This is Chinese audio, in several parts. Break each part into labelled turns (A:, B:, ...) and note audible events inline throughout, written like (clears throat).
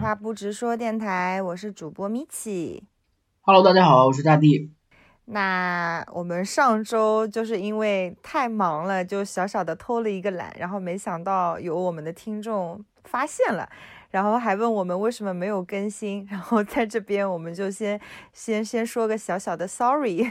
A: 话不直说电台，我是主播米奇。
B: Hello，大家好，我是大地。
A: 那我们上周就是因为太忙了，就小小的偷了一个懒，然后没想到有我们的听众发现了，然后还问我们为什么没有更新，然后在这边我们就先先先说个小小的 sorry，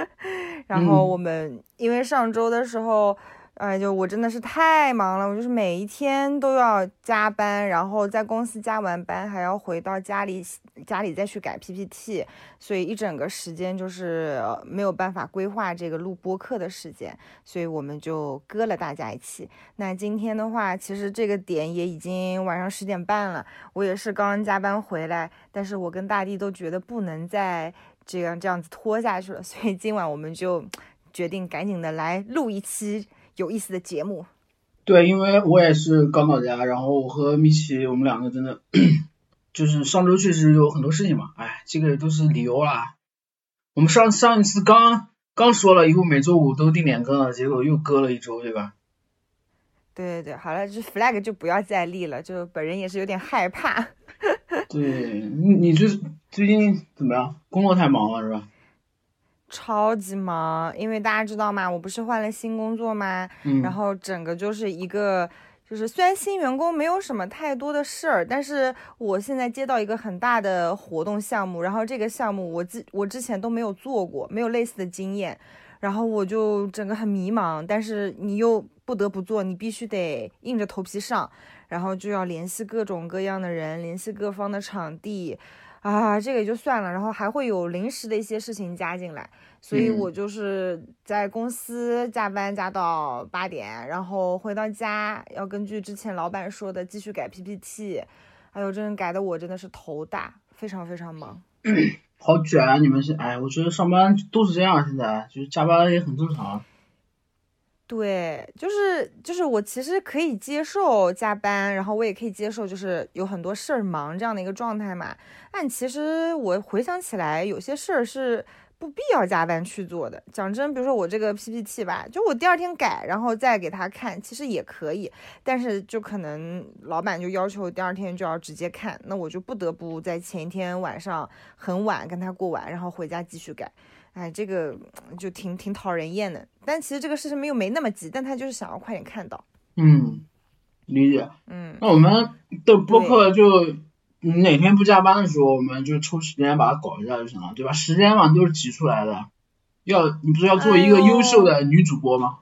A: (laughs) 然后我们因为上周的时候。哎，就我真的是太忙了，我就是每一天都要加班，然后在公司加完班还要回到家里，家里再去改 PPT，所以一整个时间就是没有办法规划这个录播课的时间，所以我们就搁了大家一期。那今天的话，其实这个点也已经晚上十点半了，我也是刚加班回来，但是我跟大地都觉得不能再这样这样子拖下去了，所以今晚我们就决定赶紧的来录一期。有意思的节目，
B: 对，因为我也是刚到家，然后我和米奇我们两个真的 (coughs) 就是上周确实有很多事情嘛，哎，这个都是理由啦。我们上上一次刚刚说了以后每周五都定点更了，结果又搁了一周，对吧？
A: 对对对，好了，这 flag 就不要再立了，就本人也是有点害怕。(laughs)
B: 对你，你最最近怎么样？工作太忙了是吧？
A: 超级忙，因为大家知道吗？我不是换了新工作吗？
B: 嗯，
A: 然后整个就是一个，就是虽然新员工没有什么太多的事儿，但是我现在接到一个很大的活动项目，然后这个项目我之我之前都没有做过，没有类似的经验，然后我就整个很迷茫，但是你又不得不做，你必须得硬着头皮上，然后就要联系各种各样的人，联系各方的场地。啊，这个也就算了，然后还会有临时的一些事情加进来，所以我就是在公司加班加到八点，然后回到家要根据之前老板说的继续改 PPT，哎呦，真的改的我真的是头大，非常非常忙。(clears throat)
B: 好卷啊！你们是哎，我觉得上班都是这样，现在就是加班也很正常。
A: 对，就是就是我其实可以接受加班，然后我也可以接受就是有很多事儿忙这样的一个状态嘛。但其实我回想起来，有些事儿是不必要加班去做的。讲真，比如说我这个 PPT 吧，就我第二天改，然后再给他看，其实也可以。但是就可能老板就要求第二天就要直接看，那我就不得不在前一天晚上很晚跟他过完，然后回家继续改。哎，这个就挺挺讨人厌的，但其实这个事情又没那么急，但他就是想要快点看到。
B: 嗯，理解。
A: 嗯，
B: 那我们的播客就哪天不加班的时候，我们就抽时间把它搞一下就行了，对吧？时间嘛都是挤出来的。要你不是要做一个优秀的女主播吗？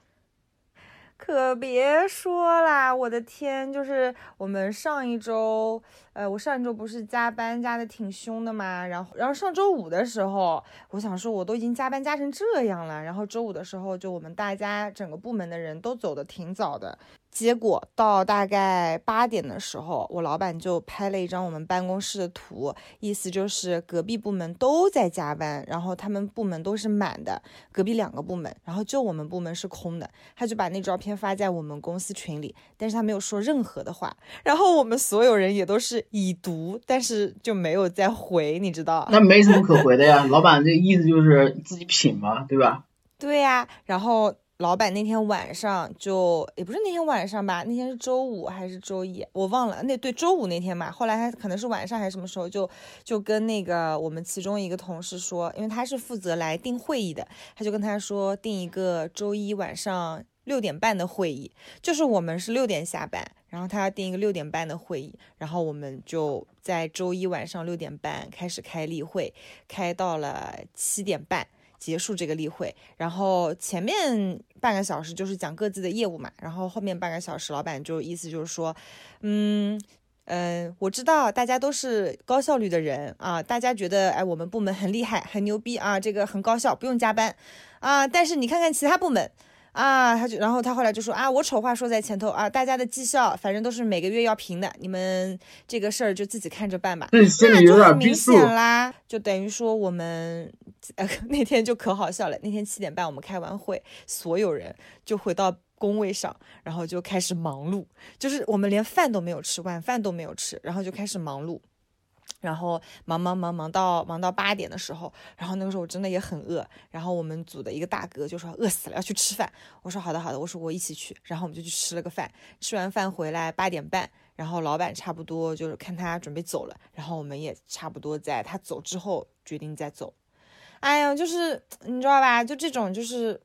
A: 可别说啦，我的天，就是我们上一周，呃，我上一周不是加班加的挺凶的嘛，然后，然后上周五的时候，我想说我都已经加班加成这样了，然后周五的时候，就我们大家整个部门的人都走的挺早的，结果到大概八点的时候，我老板就拍了一张我们办公室的图，意思就是隔壁部门都在加班，然后他们部门都是满的，隔壁两个部门，然后就我们部门是空的，他就把那照片发在我们公司群里，但是他没有说任何的话，然后我们所有人也都是已读，但是就没有再回，你知道？
B: 那没什么可回的呀，老板这意思就是自己品嘛，对吧？
A: 对呀，然后。老板那天晚上就也不是那天晚上吧，那天是周五还是周一，我忘了。那对周五那天嘛，后来他可能是晚上还是什么时候，就就跟那个我们其中一个同事说，因为他是负责来定会议的，他就跟他说定一个周一晚上六点半的会议，就是我们是六点下班，然后他要定一个六点半的会议，然后我们就在周一晚上六点半开始开例会，开到了七点半。结束这个例会，然后前面半个小时就是讲各自的业务嘛，然后后面半个小时，老板就意思就是说，嗯嗯、我知道大家都是高效率的人啊，大家觉得哎我们部门很厉害，很牛逼啊，这个很高效，不用加班啊，但是你看看其他部门。啊，他就，然后他后来就说啊，我丑话说在前头啊，大家的绩效反正都是每个月要评的，你们这个事儿就自己看着办吧。
B: 这心里有点
A: 明显啦，就等于说我们呃 (laughs) 那天就可好笑了，那天七点半我们开完会，所有人就回到工位上，然后就开始忙碌，就是我们连饭都没有吃，晚饭都没有吃，然后就开始忙碌。然后忙忙忙忙到忙到八点的时候，然后那个时候我真的也很饿，然后我们组的一个大哥就说饿死了要去吃饭，我说好的好的，我说我一起去，然后我们就去吃了个饭，吃完饭回来八点半，然后老板差不多就是看他准备走了，然后我们也差不多在他走之后决定再走，哎呀，就是你知道吧，就这种就是。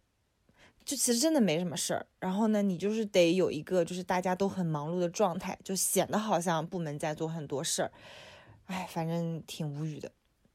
A: 就其实真的没什么事儿，然后呢，你就是得有一个就是大家都很忙碌的状态，就显得好像部门在做很多事儿，哎，反正挺无语的。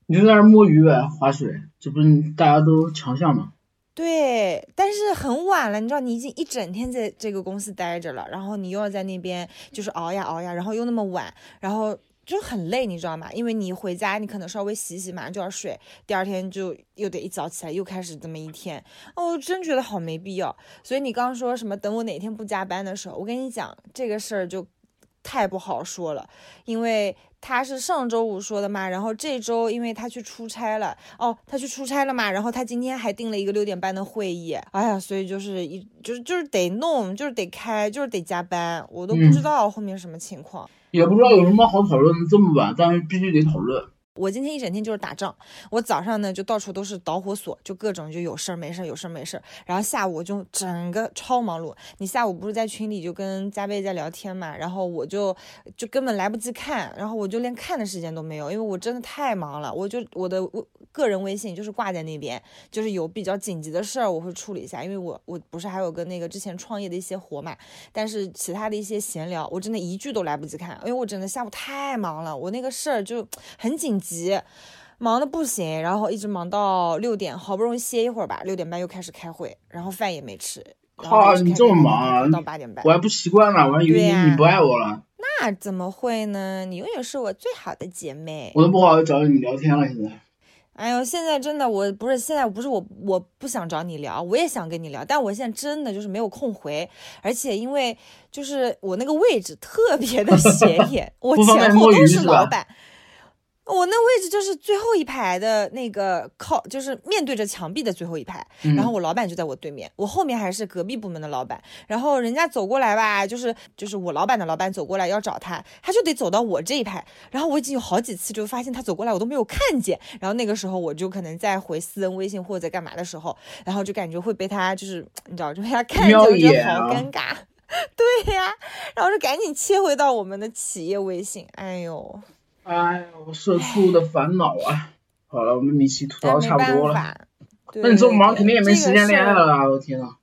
B: 你就在那儿摸鱼呗，划水，这不是大家都强项吗？
A: 对，但是很晚了，你知道，你已经一整天在这个公司待着了，然后你又要在那边就是熬呀熬呀，然后又那么晚，然后。就很累，你知道吗？因为你回家，你可能稍微洗洗，马上就要睡，第二天就又得一早起来，又开始这么一天。哦，我真觉得好没必要。所以你刚刚说什么等我哪天不加班的时候，我跟你讲这个事儿就太不好说了，因为他是上周五说的嘛，然后这周因为他去出差了，哦，他去出差了嘛，然后他今天还定了一个六点半的会议，哎呀，所以就是一就是就是得弄，就是得开，就是得加班，我都不知道后面什么情况。
B: 也不知道有什么好讨论的，这么晚，但是必须得讨论。
A: 我今天一整天就是打仗，我早上呢就到处都是导火索，就各种就有事儿没事儿，有事儿没事儿。然后下午就整个超忙碌。你下午不是在群里就跟加贝在聊天嘛？然后我就就根本来不及看，然后我就连看的时间都没有，因为我真的太忙了。我就我的个人微信就是挂在那边，就是有比较紧急的事儿我会处理一下，因为我我不是还有个那个之前创业的一些活嘛。但是其他的一些闲聊，我真的一句都来不及看，因为我真的下午太忙了，我那个事儿就很紧。急，忙的不行，然后一直忙到六点，好不容易歇一会儿吧，六点半又开始开会，然后饭也没吃。
B: 靠，你这么忙，
A: 到八点半，
B: 我还不习惯呢，我还以为你不爱我了。
A: 那怎么会呢？你永远是我最好的姐妹。
B: 我都不好找你聊天了，现在。
A: 哎呦，现在真的，我不是现在不是我，我不想找你聊，我也想跟你聊，但我现在真的就是没有空回，而且因为就是我那个位置特别的 (laughs) 显眼，我前后都是老板。我那位置就是最后一排的那个靠，就是面对着墙壁的最后一排。然后我老板就在我对面，我后面还是隔壁部门的老板。然后人家走过来吧，就是就是我老板的老板走过来要找他，他就得走到我这一排。然后我已经有好几次就发现他走过来，我都没有看见。然后那个时候我就可能在回私人微信或者在干嘛的时候，然后就感觉会被他就是你知道，就被他看见，我觉得好尴尬。(laughs) 对呀，然后就赶紧切回到我们的企业微信。哎呦。
B: 哎我，社畜的烦恼啊！(sighs) 好了，我们米奇吐槽差不多了。那你这么忙，肯定也没时间恋爱了啊！我天呐。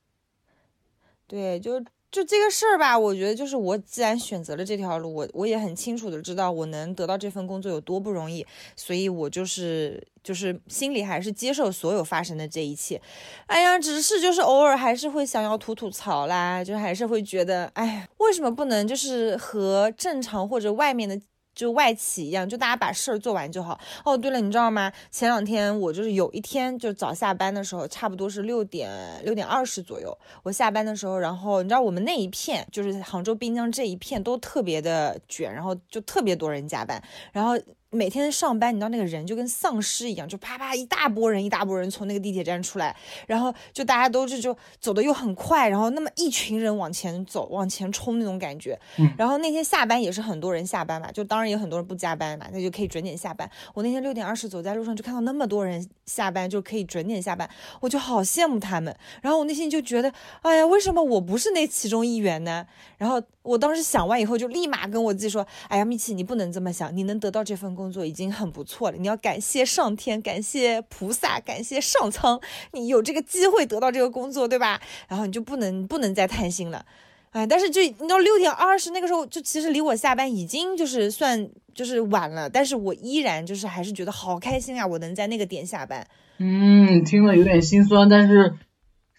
A: 对，就就这个事儿吧，我觉得就是我既然选择了这条路，我我也很清楚的知道我能得到这份工作有多不容易，所以我就是就是心里还是接受所有发生的这一切。哎呀，只是就是偶尔还是会想要吐吐槽啦，就还是会觉得，哎，为什么不能就是和正常或者外面的。就外企一样，就大家把事儿做完就好。哦，对了，你知道吗？前两天我就是有一天就早下班的时候，差不多是六点六点二十左右，我下班的时候，然后你知道我们那一片就是杭州滨江这一片都特别的卷，然后就特别多人加班，然后。每天上班，你知道那个人就跟丧尸一样，就啪啪一大波人，一大波人从那个地铁站出来，然后就大家都是就走的又很快，然后那么一群人往前走，往前冲那种感觉。然后那天下班也是很多人下班嘛，就当然也很多人不加班嘛，那就可以准点下班。我那天六点二十走在路上，就看到那么多人下班就可以准点下班，我就好羡慕他们。然后我内心就觉得，哎呀，为什么我不是那其中一员呢？然后我当时想完以后，就立马跟我自己说，哎呀，米奇，你不能这么想，你能得到这份工。工作已经很不错了，你要感谢上天，感谢菩萨，感谢上苍，你有这个机会得到这个工作，对吧？然后你就不能不能再贪心了，哎，但是就你到六点二十那个时候，就其实离我下班已经就是算就是晚了，但是我依然就是还是觉得好开心啊，我能在那个点下班。
B: 嗯，听了有点心酸，但是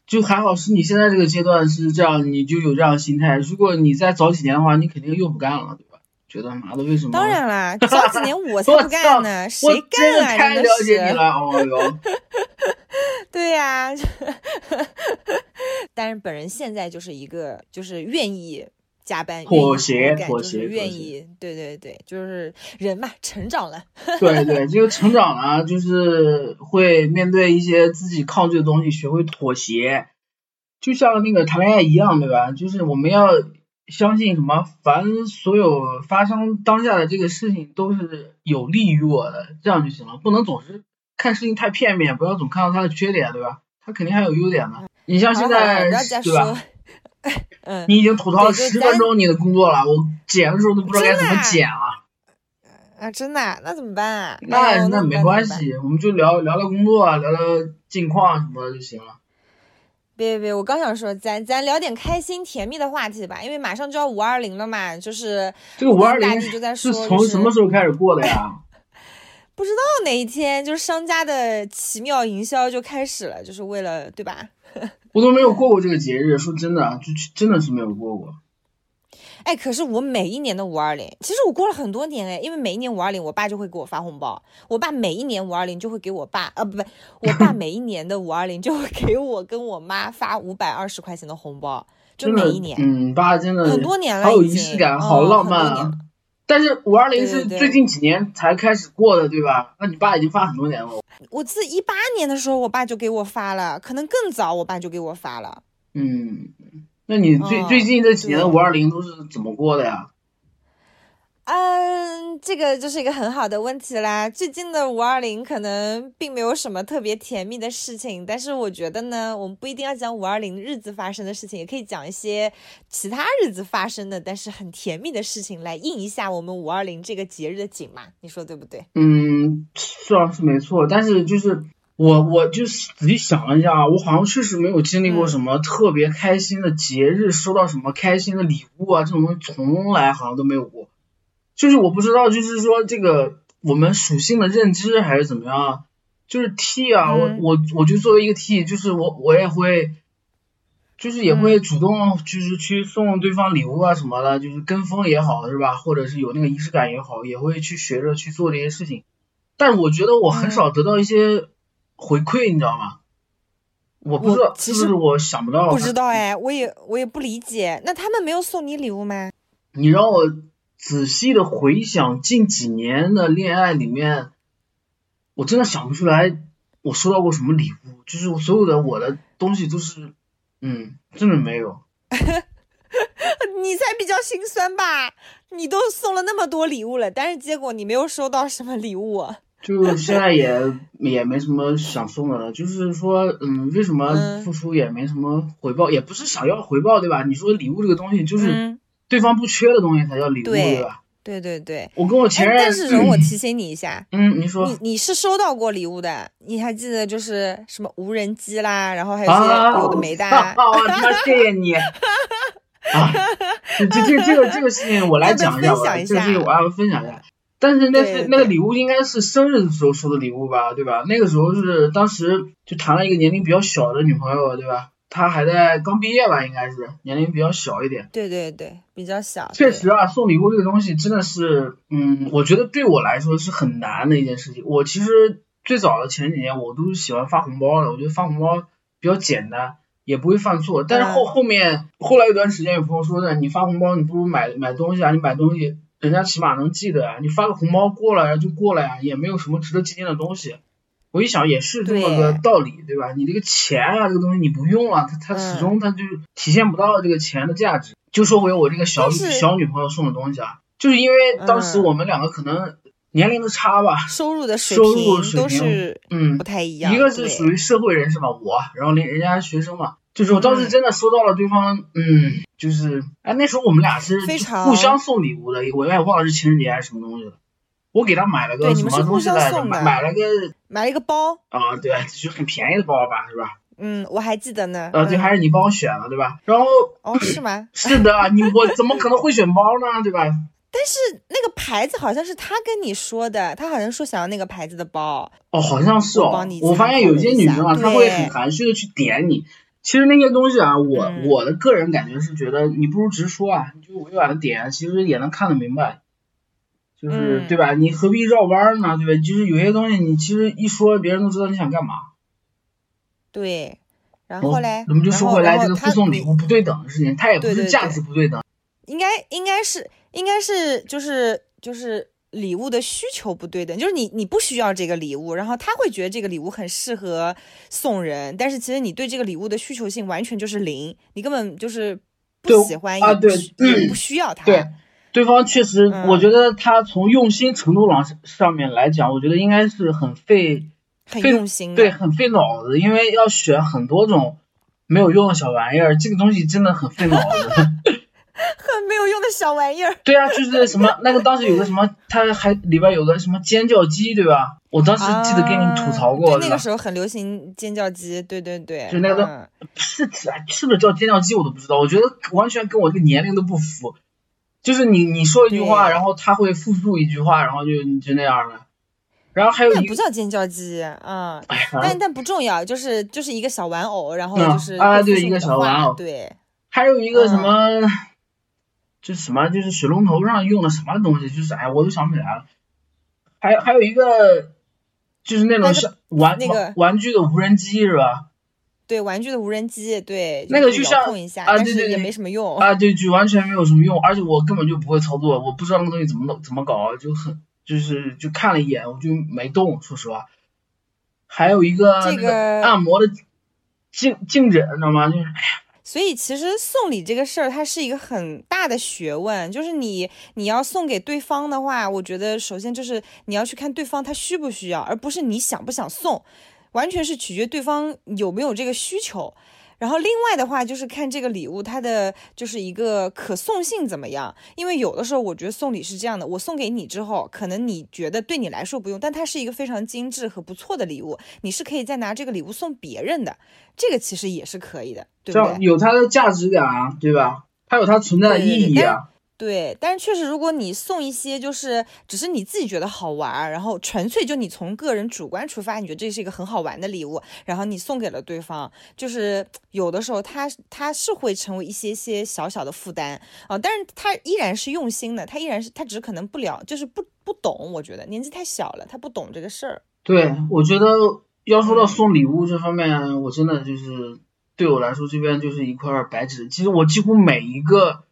B: 就还好是你现在这个阶段是这样，你就有这样心态。如果你再早几年的话，你肯定又不干了，对吧？觉得妈的，为什么？
A: 当然啦，(laughs) 早几年我才不干呢，谁干啊？
B: 太了解你了，哦哟。(laughs)
A: 对呀，(laughs) 但是本人现在就是一个，就是愿意加班、
B: 妥协、妥
A: 协、愿意，对对对，就是人嘛，成长了。
B: 对对，就成长了，就是会面对一些自己抗拒的东西，学会妥协，就像那个谈恋爱一样，对吧？就是我们要。相信什么，凡所有发生当下的这个事情都是有利于我的，这样就行了，不能总是看事情太片面，不要总看到他的缺点，对吧？他肯定还有优点的。你像现在，对吧？
A: 嗯，(laughs)
B: 你已经吐槽了十分钟你的工作了，我剪的时候都不知道该怎么剪了。
A: 啊，真的？那怎么办啊？
B: 那那没关系，我们就聊聊聊工作，聊聊近况什么的就行了。
A: 别别别，我刚想说，咱咱聊点开心甜蜜的话题吧，因为马上就要五二零了嘛，就是
B: 这个五二零
A: 是
B: 从什么时候开始过的呀？
A: 不知道哪一天，就是商家的奇妙营销就开始了，就是为了对吧？(laughs)
B: 我都没有过过这个节日，说真的，就真的是没有过过。
A: 哎，可是我每一年的五二零，其实我过了很多年哎，因为每一年五二零，我爸就会给我发红包。我爸每一年五二零就会给我爸，呃，不不，我爸每一年的五二零就会给我跟我妈发五百二十块钱的红包，就每一年。
B: 嗯，爸真的
A: 很多年了，
B: 好有仪式感，好浪漫啊。但是五二零是最近几年才开始过的，对吧？那你爸已经发很多年了。
A: 我记得一八年的时候，我爸就给我发了，可能更早，我爸就给我发了。
B: 嗯。那你最最近这几年的五二零都是怎么过的呀？
A: 嗯，这个就是一个很好的问题啦。最近的五二零可能并没有什么特别甜蜜的事情，但是我觉得呢，我们不一定要讲五二零日子发生的事情，也可以讲一些其他日子发生的但是很甜蜜的事情，来应一下我们五二零这个节日的景嘛。你说对不对？
B: 嗯，是啊，是没错，但是就是。我我就是仔细想了一下，我好像确实没有经历过什么特别开心的节日，收到什么开心的礼物啊，这种东西从来好像都没有过。就是我不知道，就是说这个我们属性的认知还是怎么样。就是 T 啊，我我我就作为一个 T，就是我我也会，就是也会主动就是去送对方礼物啊什么的，就是跟风也好是吧，或者是有那个仪式感也好，也会去学着去做这些事情。但我觉得我很少得到一些。回馈你知道吗？我不知道，
A: 其实
B: 我想不到。
A: 不知道哎，我也我也不理解。那他们没有送你礼物吗？
B: 你让我仔细的回想近几年的恋爱里面，我真的想不出来我收到过什么礼物。就是我所有的我的东西都是，嗯，真的没有。(laughs)
A: 你才比较心酸吧？你都送了那么多礼物了，但是结果你没有收到什么礼物。
B: 就现在也也没什么想送的了，就是说，嗯，为什么付出也没什么回报，也不是想要回报，对吧？你说礼物这个东西，就是对方不缺的东西才叫礼物，对吧？
A: 对对对。
B: 我跟我前任，
A: 但是容我提醒你一下，
B: 嗯，你说，
A: 你你是收到过礼物的，你还记得就是什么无人机啦，然后还有些有的没的。(laughs)
B: 啊，谢谢你。(laughs) 啊，这这这个这个事情我来讲一下吧，(laughs) 这个事情我要分享一下。但是那是那个礼物应该是生日的时候收的礼物吧，对吧？那个时候是当时就谈了一个年龄比较小的女朋友，对吧？她还在刚毕业吧，应该是年龄比较小一点。
A: 对对对，比较小。
B: 确实啊，送礼物这个东西真的是，嗯，我觉得对我来说是很难的一件事情。我其实最早的前几年我都是喜欢发红包的，我觉得发红包比较简单，也不会犯错。但是后后面后来有段时间有朋友说的，你发红包你不如买买东西啊，你买东西。人家起码能记得啊，你发个红包过来就过来呀，也没有什么值得纪念的东西。我一想也是这么个道理，对吧？你这个钱啊，这个东西你不用了，它它始终它就体现不到这个钱的价值。就说回我这个小小女朋友送的东西啊，就是因为当时我们两个可能年龄的差吧，
A: 收入的
B: 水平
A: 都是
B: 嗯
A: 不太一样。
B: 一个是属于社会人士嘛，我，然后人人家学生嘛。就是我当时真的收到了对方，嗯，就是哎，那时候我们俩是互相送礼物的，我也忘了是情人节还是什么东西了。我给他买了个什么东西来着？买买了个
A: 买了一个包
B: 啊，对，就很便宜的包吧，是吧？
A: 嗯，我还记得呢。
B: 呃，对，还是你帮我选了，对吧？然后
A: 哦，是吗？
B: 是的，你我怎么可能会选包呢？对吧？(laughs)
A: 但是那个牌子好像是他跟你说的，他好像说想要那个牌子的包。
B: 哦，好像是哦。我发现有些女生啊，她会很含蓄的去点你。其实那些东西啊，我我的个人感觉是觉得，你不如直说啊，你就委婉的点，其实也能看得明白，就是对吧？你何必绕弯呢？对吧？就是有些东西你其实一说，别人都知道你想干嘛。
A: 对，然后嘞，
B: 我们就说回来这个附送礼物不
A: 对
B: 等的事情，它也不是价值不对等，
A: 应该应该是应该是就是就是。礼物的需求不对等，就是你你不需要这个礼物，然后他会觉得这个礼物很适合送人，但是其实你对这个礼物的需求性完全就是零，你根本就是不喜欢
B: 啊对
A: 也不需要他。
B: 对对方确实，
A: 嗯
B: 我觉得他从用心程度上上面来讲，我觉得应该是很费
A: 很用心。
B: 对，很费脑子，因为要选很多种没有用的小玩意儿，这个东西真的很费脑子。(laughs)
A: 很没有用的小玩意儿。
B: 对啊，就是什么那个当时有个什么，它还里边有个什么尖叫鸡，对吧？我当时记得跟你吐槽过，
A: 啊、对，那个？时候很流行尖叫鸡，对对对，
B: 就那个
A: 嗯
B: 是是是不是叫尖叫鸡我都不知道，我觉得完全跟我这个年龄都不符。就是你你说一句话，然后他会复述一句话，然后就就那样的。然后还有
A: 那
B: 一个，
A: 不叫尖叫鸡，嗯，
B: 哎，
A: 但但不重要，就是就是一个小玩偶，然后
B: 嗯
A: 就是
B: 啊对一个小玩偶
A: 对，
B: 还有一个什
A: 嗯
B: 么，就什么就是水龙头上用的什么东西，就是哎，我都想不起来了。还还有一个，就是那种
A: 那个
B: 像玩
A: 那个
B: 玩玩具的无人机是吧？
A: 对，玩具的无人机，对，
B: 那个就像啊对对对
A: 没什么用。
B: 啊，对，就完全没有什么用，而且我根本就不会操作，我不知道那个东西怎么弄怎么搞，就很就是就看了一眼我就没动，说实话。还有一个那
A: 这个
B: 按摩的颈颈枕，你知道吗？就是哎
A: 所以其实送礼这个事儿，它是一个很大的学问。就是你你要送给对方的话，我觉得首先就是你要去看对方他需不需要，而不是你想不想送，完全是取决对方有没有这个需求。然后另外的话就是看这个礼物它的就是一个可送性怎么样，因为有的时候我觉得送礼是这样的，我送给你之后，可能你觉得对你来说不用，但它是一个非常精致和不错的礼物，你是可以再拿这个礼物送别人的，这个其实也是可以的，对
B: 这
A: 不对？
B: 样有它的价值感啊，对吧？它有它存在的意义啊。
A: 对，但是确实，如果你送一些就是只是你自己觉得好玩，然后纯粹就你从个人主观出发，你觉得这是一个很好玩的礼物，然后你送给了对方，就是有的时候他他是会成为一些些小小的负担啊、但是他依然是用心的，他依然是他只可能不了，就是不不懂，我觉得年纪太小了，他不懂这个事儿。
B: 对，我觉得要说到
A: 嗯
B: 送礼物这方面，我真的就是对我来说，这边就是一块白纸。其实我几乎每一个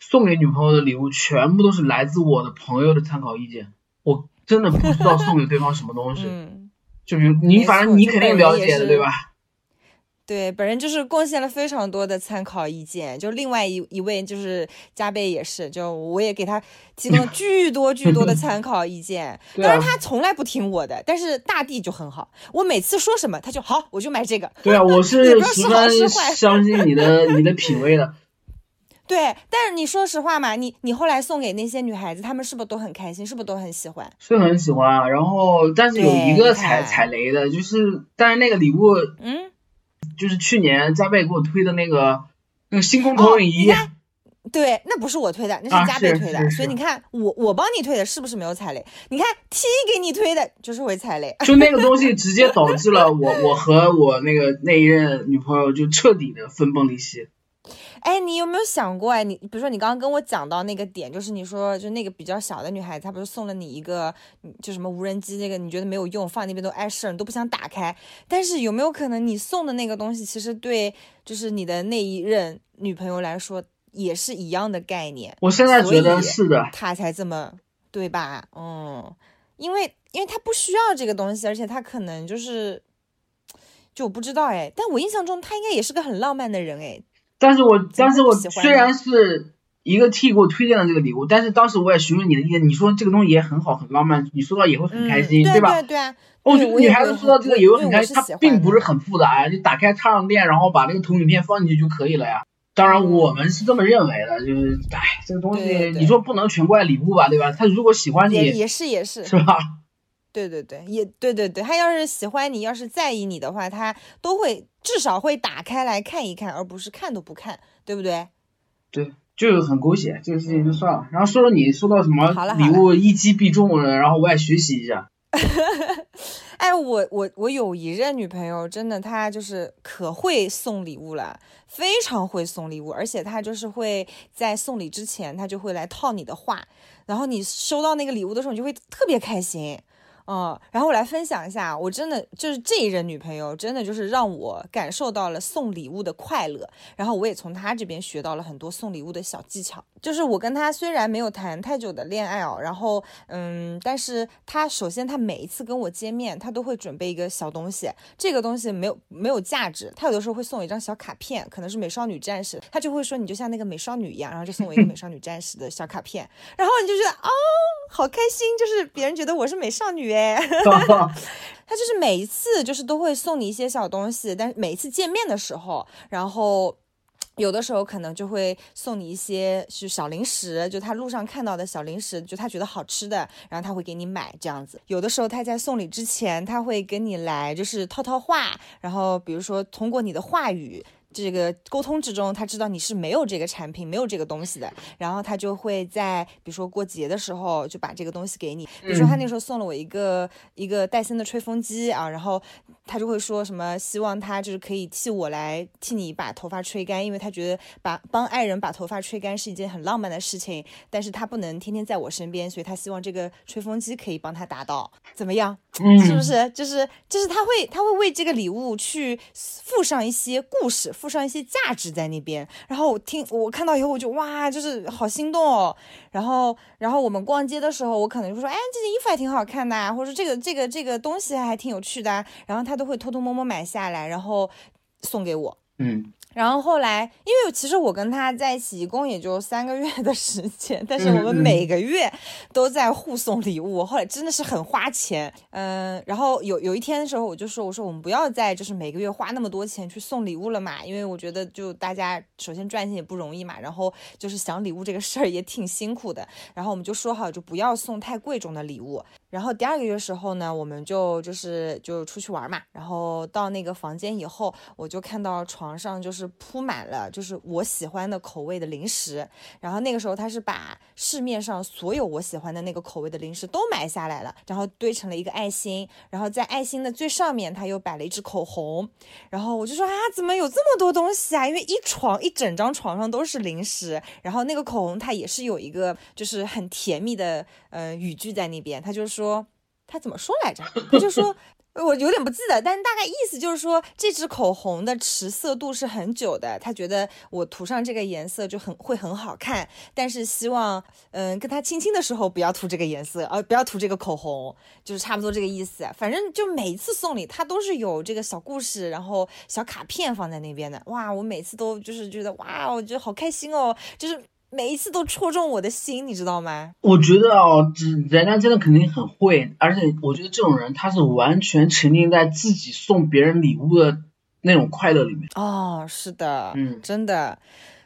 B: 送给女朋友的礼物，全部都是来自我的朋友的参考意见。我真的不知道送给对方什么东西。
A: 嗯，
B: 就比如你，反正你肯定了解的，对吧？
A: 对，本人就是贡献了非常多的参考意见，就另外一一位就是加贝也是，就我也给他提供了 (laughs) 巨多巨多的参考意见，(laughs)
B: 对啊
A: 当然他从来不听我的，但是大地就很好，我每次说什么他就好，我就买这个。
B: 对啊，我 (laughs)
A: 也
B: 是十分相信你的你的品味的。
A: 对，但是你说实话嘛，你你后来送给那些女孩子，她们是不是都很开心？是不是都很喜欢？
B: 是很喜欢啊，然后但是有一个踩踩雷的，就是但是那个礼物
A: 嗯，
B: 就是去年加倍给我推的那个那个星空
A: 哦
B: 投影仪，
A: 对，那不是我推的，那
B: 啊
A: 是加
B: 倍
A: 推的，所以你看我我帮你推的是不是没有踩雷？你看 T 给你推的就是会踩雷。
B: 就那个东西 (laughs) 直接导致了我我和我那个那一任女朋友就彻底的分崩离析。
A: 哎，你有没有想过哎？你比如说，你刚刚跟我讲到那个点，就是你说，就那个比较小的女孩子，她不是送了你一个，嗯就什么无人机，那个你觉得没有用，放那边都碍事儿，你都不想打开。但是有没有可能，你送的那个东西，其实对就是你的那一任女朋友来说，也是一样的概念，
B: 我现在觉得是的，
A: 她才这么，对吧？嗯，因为因为她不需要这个东西，而且她可能就是。就我不知道哎，但我印象中她应该也是个很浪漫的人哎，
B: 但是我但是我虽然是一个 T 给我推荐的这个礼物，但是当时我也询问你的意见，你说这个东西也很好很浪漫，你收到也会很开心，
A: 嗯、对
B: 吧？
A: 对对啊，
B: 我
A: 对
B: 觉得女孩子收到这个也会很开心，它并不是很复杂呀，就打开插上电，然后把那个投影片放进去就可以了呀。当然，我们是这么认为的，就是，哎，这个东西你说不能全怪礼物吧，对吧？他如果喜欢你，
A: 也也是也是，
B: 是吧？
A: 对对对，也对对对，他要是喜欢你，要是在意你的话，他都会至少会打开来看一看，而不是看都不看，对不对？
B: 对，就是很狗血，这个事情就算了。然后说说你收到什么礼物一击必中的，然后我也学习一下。(laughs)
A: 哎，我我我有一任女朋友，真的她就是可会送礼物了，非常会送礼物，而且她就是会在送礼之前，她就会来套你的话，然后你收到那个礼物的时候，你就会特别开心。嗯，然后我来分享一下，我真的就是这一任女朋友，真的就是让我感受到了送礼物的快乐，然后我也从她这边学到了很多送礼物的小技巧。就是我跟她虽然没有谈太久的恋爱哦，然后嗯，但是她首先她每一次跟我见面，她都会准备一个小东西，这个东西没有没有价值，她有的时候会送我一张小卡片，可能是美少女战士，她就会说你就像那个美少女一样，然后就送我一个美少女战士的小卡片，(laughs) 然后你就觉得哦，好开心，就是别人觉得我是美少女。哎，(laughs) 他就是每一次就是都会送你一些小东西，但是每一次见面的时候，然后有的时候可能就会送你一些是小零食，就他路上看到的小零食，就他觉得好吃的，然后他会给你买这样子。有的时候他在送礼之前，他会跟你来就是套套话，然后比如说通过你的话语。这个沟通之中，他知道你是没有这个产品、没有这个东西的，然后他就会在比如说过节的时候就把这个东西给你。比如说他那时候送了我一个一个戴森的吹风机啊，然后他就会说什么希望他就是可以替我来替你把头发吹干，因为他觉得把帮爱人把头发吹干是一件很浪漫的事情，但是他不能天天在我身边，所以他希望这个吹风机可以帮他达到。怎么样？是不是？就是就是他会他会为这个礼物去附上一些故事。附上一些价值在那边，然后我听我看到以后我就哇，就是好心动哦。然后然后我们逛街的时候，我可能就说，哎，这件衣服还挺好看的，或者说这个这个这个东西还挺有趣的，然后他都会偷偷摸摸买下来，然后送给我。
B: 嗯。
A: 然后后来，因为其实我跟他在一起一共也就三个月的时间，但是我们每个月都在互送礼物。后来真的是很花钱，嗯。然后有有一天的时候，我就说，我说我们不要再就是每个月花那么多钱去送礼物了嘛，因为我觉得就大家首先赚钱也不容易嘛，然后就是想礼物这个事儿也挺辛苦的。然后我们就说好，就不要送太贵重的礼物。然后第二个月时候呢，我们就就是就出去玩嘛。然后到那个房间以后，我就看到床上就是铺满了就是我喜欢的口味的零食。然后那个时候他是把市面上所有我喜欢的那个口味的零食都买下来了，然后堆成了一个爱心。然后在爱心的最上面，他又摆了一支口红。然后我就说啊，怎么有这么多东西啊？因为一床一整张床上都是零食。然后那个口红它也是有一个就是很甜蜜的呃语句在那边，他就说。说他怎么说来着？(laughs) 他就说，我有点不记得，但大概意思就是说，这支口红的持色度是很久的。他觉得我涂上这个颜色就很会很好看，但是希望，嗯，跟他亲亲的时候不要涂这个颜色，呃，不要涂这个口红，就是差不多这个意思。反正就每一次送礼，他都是有这个小故事，然后小卡片放在那边的。哇，我每次都就是觉得，哇，我觉得好开心哦，就是。每一次都戳中我的心，你知道吗？
B: 我觉得哦，这人家真的肯定很会，而且我觉得这种人他是完全沉浸在自己送别人礼物的那种快乐里面。
A: 哦，是的，
B: 嗯，
A: 真的，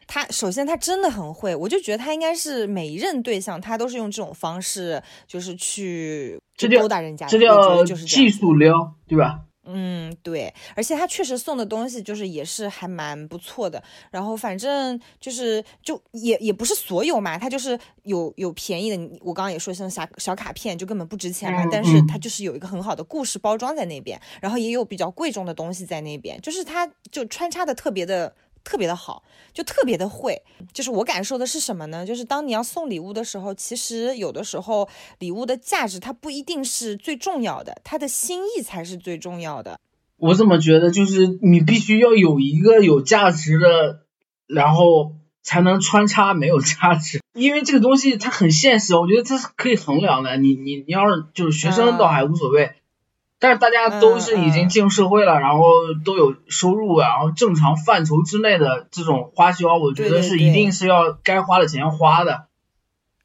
A: 他首先他真的很会，我就觉得他应该是每一任对象他都是用这种方式，就是去勾搭人家，
B: 这叫技术撩，对吧？
A: 嗯，对，而且他确实送的东西就是也是还蛮不错的。然后反正就是就也也不是所有嘛，他就是有有便宜的。我刚刚也说像小小卡片就根本不值钱嘛，但是他就是有一个很好的故事包装在那边，然后也有比较贵重的东西在那边，就是他就穿插的特别的。特别的好，就特别的会，就是我感受的是什么呢？就是当你要送礼物的时候，其实有的时候礼物的价值它不一定是最重要的，它的心意才是最重要的。
B: 我怎么觉得就是你必须要有一个有价值的，然后才能穿插没有价值，因为这个东西它很现实，我觉得它是可以衡量的。你你你要是就是学生倒还无所谓。但是大家都是已经进入社会了，然后都有收入，然后正常范畴之内的这种花销，我觉得是一定是要该花的钱要花的。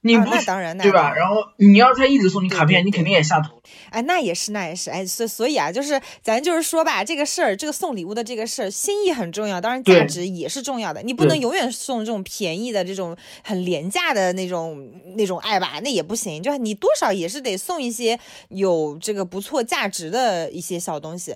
B: 你不
A: 当然
B: 对吧？然后你要是他一直送你卡片，你肯定也下头。
A: 哎，那也是，那也是，哎，所所以啊，就是咱就是说吧，这个事儿，这个送礼物的这个事儿，心意很重要，当然价值也是重要的。你不能永远送这种便宜的、这种很廉价的那种那种爱吧，那也不行。就你多少也是得送一些有这个不错价值的一些小东西。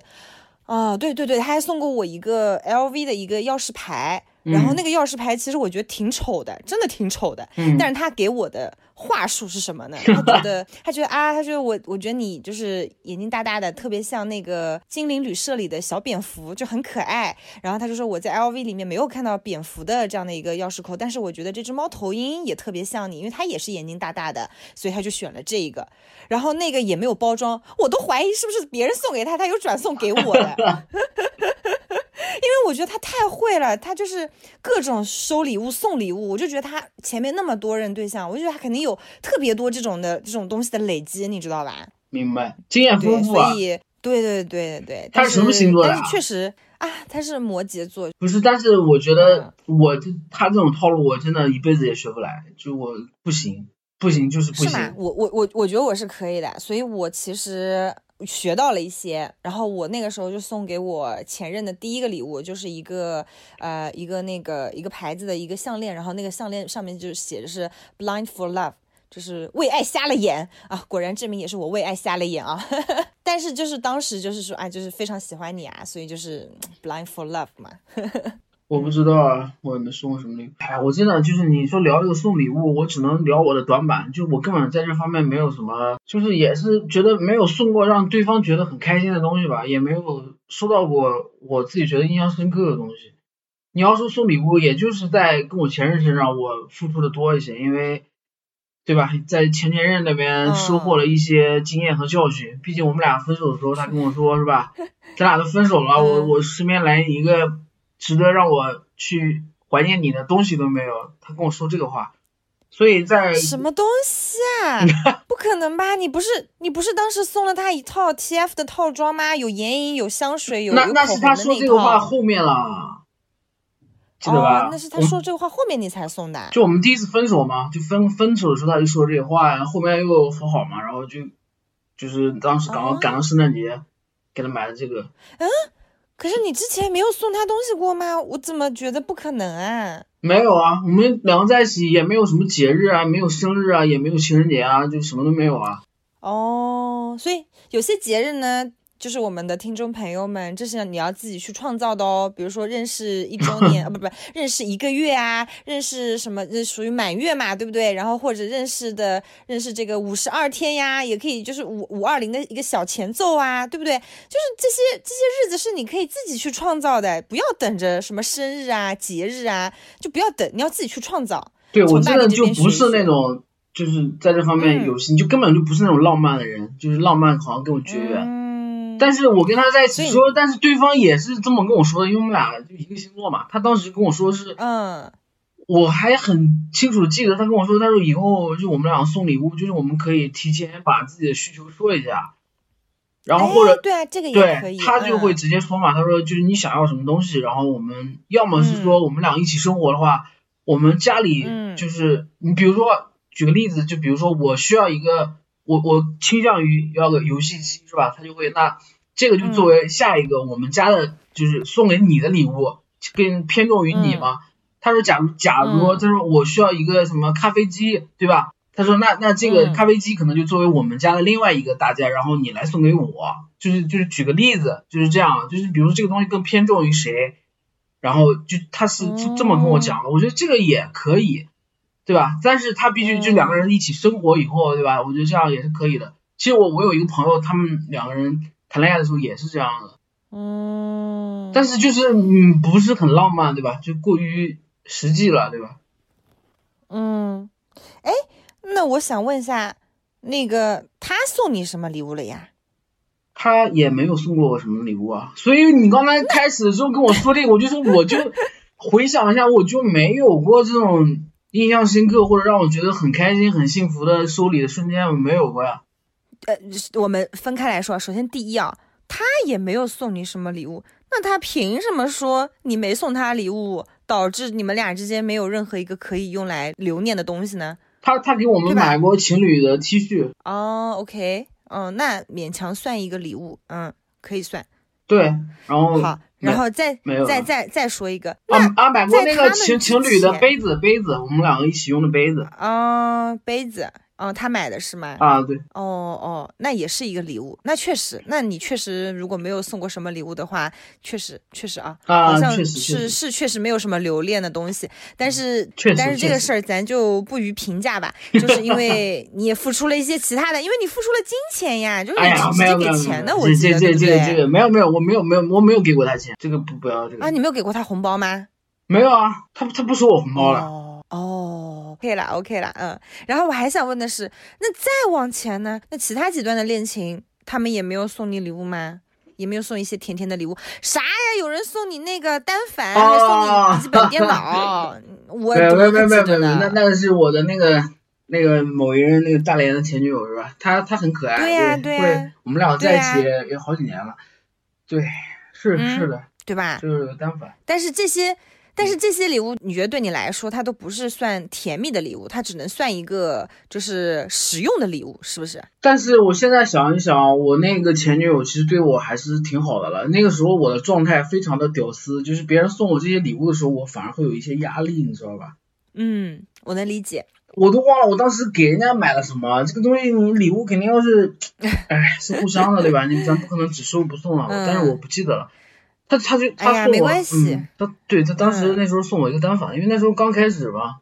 A: 啊，对对对，他还送过我一个 LV 的一个钥匙牌。然后那个钥匙牌其实我觉得挺丑的，真的挺丑的。
B: 嗯
A: 但是他给我的话术是什么呢？他觉得 (laughs) 他觉得啊，他觉得我我觉得你就是眼睛大大的，特别像那个精灵旅社里的小蝙蝠，就很可爱。然后他就说我在 LV 里面没有看到蝙蝠的这样的一个钥匙扣，但是我觉得这只猫头鹰也特别像你，因为它也是眼睛大大的，所以他就选了这个。然后那个也没有包装，我都怀疑是不是别人送给他，他又转送给我的。(laughs) 因为我觉得他太会了，他就是各种收礼物、送礼物，我就觉得他前面那么多任对象，我就觉得他肯定有特别多这种的这种东西的累积，你知道吧？
B: 明白，经验，丰富啊。
A: 所以对对对对对，
B: 他是什么星座的
A: 但
B: 啊
A: 是确实啊，他是摩羯座，
B: 不是，但是我觉得我这他这种套路，我真的一辈子也学不来，就我不行，不行就是不
A: 是吗
B: 行？。
A: 我我我我觉得我是可以的，所以我其实学到了一些。然后我那个时候就送给我前任的第一个礼物，就是一个呃一个那个一个牌子的一个项链，然后那个项链上面就写的是 “blind for love”。就是为爱瞎了眼啊！果然证明也是我为爱瞎了眼啊！(laughs) 但是就是当时就是说，哎，就是非常喜欢你啊，所以就是 blind for love 嘛。
B: 我不知道啊，我也没送过什么礼物。哎，我真的就是你说聊这个送礼物，我只能聊我的短板，就我根本在这方面没有什么，就是也是觉得没有送过让对方觉得很开心的东西吧，也没有收到过我自己觉得印象深刻的东西。你要说送礼物，也就是在跟我前任身上我付出的多一些，因为。对吧？在前前任那边收获了一些经验和教训。毕竟我们俩分手的时候，他跟我说是吧？(laughs) 咱俩都分手了，我我身边来一个值得让我去怀念你的东西都没有。他跟我说这个话，所以在
A: 什么东西啊？(laughs) 不可能吧？你不是你不是当时送了他一套 TF 的套装吗？有眼影，有香水，有有
B: 那那是他说这个话。后面了，记得吧？
A: 哦，那是他说这个话后面你才送的。
B: 就我们第一次分手嘛，就分分手的时候他就说这个话，后面又和好嘛，然后就就是当时赶到
A: 哦
B: 赶到圣诞节，给他买了这个。
A: 可是你之前没有送他东西过吗？我怎么觉得不可能啊？
B: 没有啊，我们两个在一起也没有什么节日啊，没有生日啊，也没有情人节啊，就什么都没有啊。
A: 哦，所以有些节日呢，就是我们的听众朋友们，这是你要自己去创造的哦。比如说认识一周年，(laughs) 啊不不，认识一个月啊，认识什么，这属于满月嘛，对不对？然后或者认识的认识这个五十二天呀，也可以就是五五二零的一个小前奏啊，对不对？就是这些这些日子是你可以自己去创造的，不要等着什么生日啊、节日啊，就不要等，你要自己去创造。
B: 对我
A: 从大
B: 真的
A: 地这边
B: 就不是那种就是在这方面
A: 嗯
B: 有心，就根本就不是那种浪漫的人，就是浪漫好像跟我绝缘。
A: 嗯，
B: 但是我跟他在一起说，但是对方也是这么跟我说的，因为我们俩就一个星座嘛。他当时跟我说是，
A: 嗯。
B: 我还很清楚记得他跟我说，他说以后就我们俩送礼物，就是我们可以提前把自己的需求说一下，然后或者
A: 哎对啊，这个也可以，
B: 他就会
A: 嗯。
B: 直接说嘛，他说就是你想要什么东西，然后我们要么是说我们俩一起生活的话，我们家里
A: 嗯。
B: 就是你比如说举个例子，就比如说我需要一个，我我倾向于要个游戏机是吧？他就会那这个就作为下一个我们家的，就是送给你的礼物，更偏重于你嘛。他说假如假如
A: 嗯
B: 他说我需要一个什么咖啡机，对吧？他说那那这个
A: 嗯
B: 咖啡机可能就作为我们家的另外一个大件，然后你来送给我，就是就是举个例子，就是这样，就是比如说这个东西更偏重于谁，然后就他是这这么跟我讲的，我觉得这个也可以，对吧？但是他必须就两个人一起生活以后，对吧？我觉得这样也是可以的。其实我我有一个朋友，他们两个人谈恋爱的时候也是这样的，
A: 嗯，
B: 但是就是嗯不是很浪漫，对吧？就过于实际了，对吧？
A: 嗯，哎，那我想问一下，那个他送你什么礼物了呀？
B: 他也没有送过我什么礼物啊，所以你刚才开始的时候跟我说这个，我就说我就回想一下，我就没有过这种印象深刻或者让我觉得很开心、很幸福的收礼的瞬间，我没有过呀。
A: 呃，我们分开来说，首先第一啊，他也没有送你什么礼物，那他凭什么说你没送他礼物，导致你们俩之间没有任何一个可以用来留念的东西呢？
B: 他他给我们买过情侣的 T 恤，
A: 哦，OK，嗯，那勉强算一个礼物，嗯，可以算。
B: 对，然后
A: 好，
B: 没
A: 然后再再再再说一个，
B: 啊买过那个情情侣的杯子杯子，我们两个一起用的杯子，
A: 啊、杯子哦，他买的是吗？
B: 啊，对，
A: 哦哦，那也是一个礼物。那确实，那你确实如果没有送过什么礼物的话，确实确实啊，
B: 啊
A: 好像是是确实没有什么留恋的东西。但是
B: 确
A: 但是这个事儿咱就不予评价吧，就是因为你也付出了一些其他的，因为你付出了金钱呀，就是直接给钱的，我
B: 这这这个这
A: 对？
B: 个没有没有，我没有没有我没有给过他钱，这个不不要这个
A: 啊，你没有给过他红包吗？
B: 没有啊，他他不收我红包了。
A: 哦哦，OK 了 OK 了，嗯。然后我还想问的是，那再往前呢？那其他几段的恋情，他们也没有送你礼物吗？也没有送一些甜甜的礼物？啥呀？有人送你那个单反，还送你笔记本电脑，(laughs) 我
B: 没有没有没有
A: 我
B: 没有没有，
A: 可记得呢
B: 那个是我的那个那个某一人那个大连的前女友是吧？她她很可爱，
A: 对呀
B: 对
A: 对呀
B: 会我们俩在一起
A: 对
B: 也也好几年了，对，是
A: 嗯
B: 是的，
A: 对吧？
B: 就是单反。
A: 但是这些，但是这些礼物，你觉得对你来说，它都不是算甜蜜的礼物，它只能算一个就是实用的礼物，是不是？
B: 但是我现在想一想，我那个前女友其实对我还是挺好的了。那个时候我的状态非常的屌丝，就是别人送我这些礼物的时候，我反而会有一些压力，你知道吧？
A: 嗯，我能理解。
B: 我都忘了我当时给人家买了什么。这个东西你礼物肯定要是，(laughs) 哎，是互相的对吧？你咱不可能只收不送啊。
A: 嗯
B: 但是我不记得了。他他就他
A: 哎没
B: 送我，
A: 关系。
B: 嗯，他对他当时
A: 嗯。
B: 那时候送我一个单反，因为那时候刚开始吧，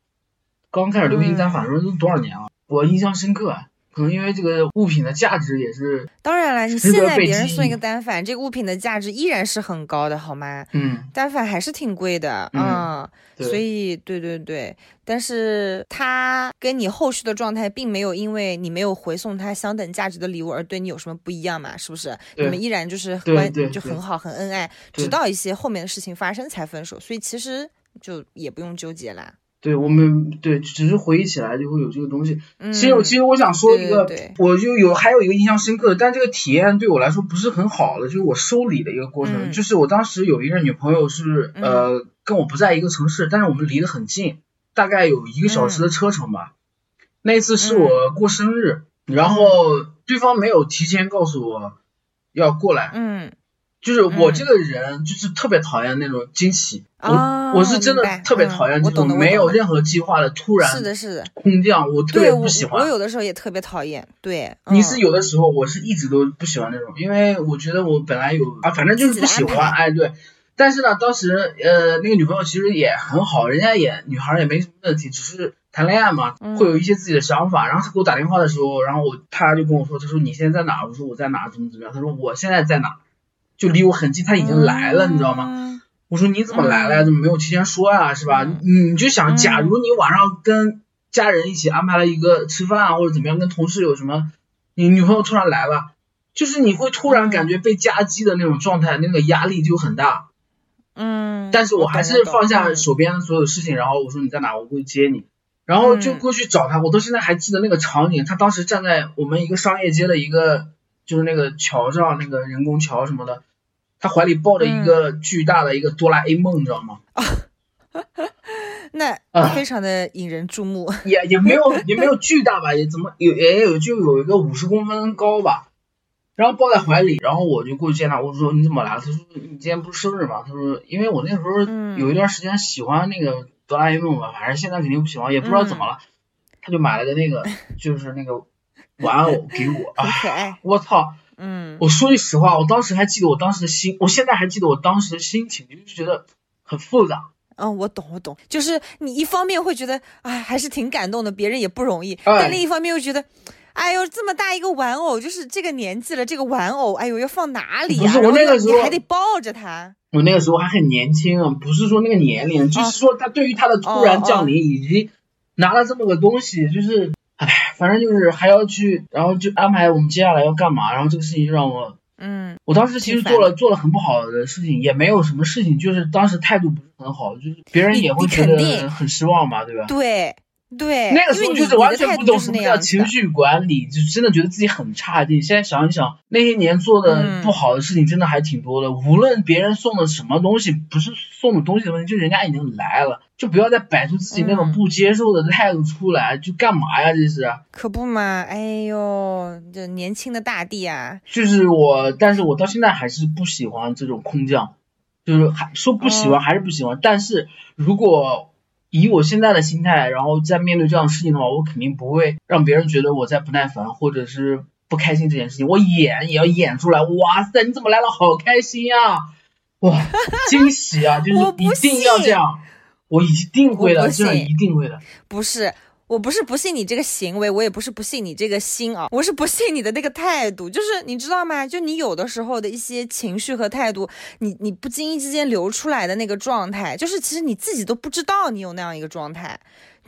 B: 刚开始流行单反的时候都多少年了，我印象深刻啊。可能因为这个物品的价值也是，
A: 当然了，你现在别人送一个单反，这个物品的价值依然是很高的，好吗？
B: 嗯，
A: 单反还是挺贵的，
B: 嗯
A: 嗯，所以对对对，但是他跟你后续的状态并没有因为你没有回送他相等价值的礼物而对你有什么不一样嘛？是不是？你们依然就是
B: 对
A: 关就很好很恩爱，直到一些后面的事情发生才分手，所以其实就也不用纠结啦。
B: 对我们对，只是回忆起来就会有这个东西。
A: 嗯，
B: 其实我其实我想说一个，
A: 对对对
B: 我就有还有一个印象深刻的，但这个体验对我来说不是很好的，就是我收礼的一个过程。
A: 嗯
B: 就是我当时有一个女朋友是呃跟我不在一个城市，但是我们离得很近，大概有一个小时的车程吧。那次是我过生日，然后对方没有提前告诉我要过来，
A: 嗯
B: 就是我这个人就是特别讨厌那种惊喜，
A: 啊
B: 我我是真的特别
A: 嗯
B: 讨厌这种没有任何计划的突然
A: 是的，是的，
B: 空降，我特别不喜欢
A: 我。有的时候也特别讨厌，对，
B: 你
A: 嗯
B: 是有的时候，我是一直都不喜欢那种，因为我觉得我本来有啊，反正就是不喜欢，哎，对。但是呢，当时呃，那个女朋友其实也很好，人家也女孩也没什么问题，只是谈恋爱嘛，
A: 嗯
B: 会有一些自己的想法。然后她给我打电话的时候，然后我她就跟我说，她说你现在在哪？我说我在哪，怎么怎么样？她说我现在在哪儿，就离我很近，他已经来了，你知道吗？我说你怎么来了呀？
A: 嗯
B: 怎么没有提前说呀？是吧？
A: 嗯
B: 你你就想，
A: 嗯
B: 假如你晚上跟家人一起安排了一个吃饭啊，或者怎么样，跟同事有什么，你女朋友突然来了，就是你会突然
A: 嗯
B: 感觉被夹击的那种状态，那个压力就很大。
A: 嗯，
B: 但是我还是放下手边的所有事情，然后我说你在哪，我过去接你。然后就
A: 嗯
B: 过去找他，我到现在还记得那个场景，他当时站在我们一个商业街的一个，就是那个桥上，那个人工桥什么的，他怀里抱着一个
A: 嗯
B: 巨大的一个哆啦 A 梦，你知道吗？(laughs)
A: 那
B: 啊
A: 非常的引人注目。
B: 也也没有也没有巨大吧，也怎么有也有就有一个五十公分高吧，然后抱在怀里，然后我就过去见他，我说你怎么来了？他说你今天不是生日吗？他说因为我那时候
A: 嗯
B: 有一段时间喜欢那个哆啦 A 梦吧，反正现在肯定不喜欢，也不知道怎么了，他就买了个那个就是那个玩偶给我啊
A: 很，可爱，
B: 我操！
A: 嗯
B: 我说句实话，我当时还记得我当时的心，我现在还记得我当时的心情，就是觉得很复杂。
A: 嗯，我懂我懂，就是你一方面会觉得哎还是挺感动的，别人也不容易，
B: 哎
A: 但另一方面又觉得。哎呦，这么大一个玩偶，就是这个年纪了，这个玩偶，哎呦，要放哪里呀、
B: 不是我那个时候
A: 你还得抱着它。
B: 我那个时候还很年轻啊，不是说那个年龄，就是说他对于他的突然降临以及拿了这么个东西，就是，唉，反正就是还要去，然后就安排我们接下来要干嘛，然后这个事情就让我，
A: 嗯
B: 我当时其实做了做了很不好的事情，也没有什么事情，就是当时态度不是很好，就是别人也会觉得很失望嘛，对吧？
A: 对对，
B: 那个时候就是完全不懂什么叫情绪管理，就真的觉得自己很差劲。现在想一想，那些年做的
A: 嗯
B: 不好的事情真的还挺多的。无论别人送的什么东西，不是送的东西的问题，就人家已经来了，就不要再摆出自己那种
A: 嗯
B: 不接受的态度出来，就干嘛呀？这是，
A: 可不嘛，哎呦，这年轻的大地啊，
B: 就是我，但是我到现在还是不喜欢这种空降，就是还说不喜欢
A: 哦
B: 还是不喜欢。但是如果以我现在的心态，然后在面对这样的事情的话，我肯定不会让别人觉得我在不耐烦或者是不开心这件事情。我演也要演出来。哇塞，你怎么来了？好开心呀！(laughs) 哇，惊喜啊！就是一定要这样，我一定会的，这样一定会的。
A: 不是。我不是不信你这个行为，我也不是不信你这个心啊，我是不信你的那个态度。就是你知道吗？就你有的时候的一些情绪和态度，你你不经意之间流出来的那个状态，就是其实你自己都不知道你有那样一个状态。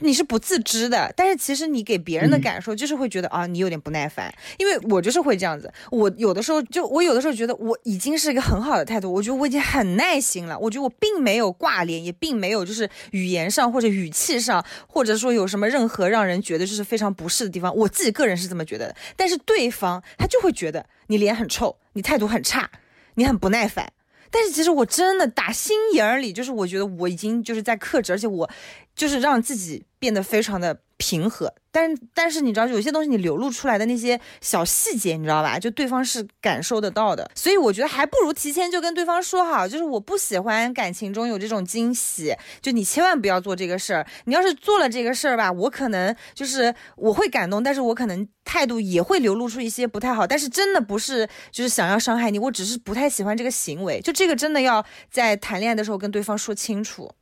A: 你是不自知的，但是其实你给别人的感受就是会觉得啊，你有点不耐烦，因为我就是会这样子。我有的时候就我有的时候觉得我已经是一个很好的态度，我觉得我已经很耐心了，我觉得我并没有挂脸，也并没有就是语言上或者语气上，或者说有什么任何让人觉得就是非常不适的地方，我自己个人是这么觉得的。但是对方他就会觉得你脸很臭，你态度很差，你很不耐烦。但是其实我真的打心眼儿里就是我觉得我已经就是在克制，而且我。就是让自己变得非常的平和，但但是你知道，有些东西你流露出来的那些小细节，你知道吧？就对方是感受得到的，所以我觉得还不如提前就跟对方说好，就是我不喜欢感情中有这种惊喜，就你千万不要做这个事儿。你要是做了这个事儿吧，我可能就是我会感动，但是我可能态度也会流露出一些不太好。但是真的不是就是想要伤害你，我只是不太喜欢这个行为。就这个真的要在谈恋爱的时候跟对方说清楚。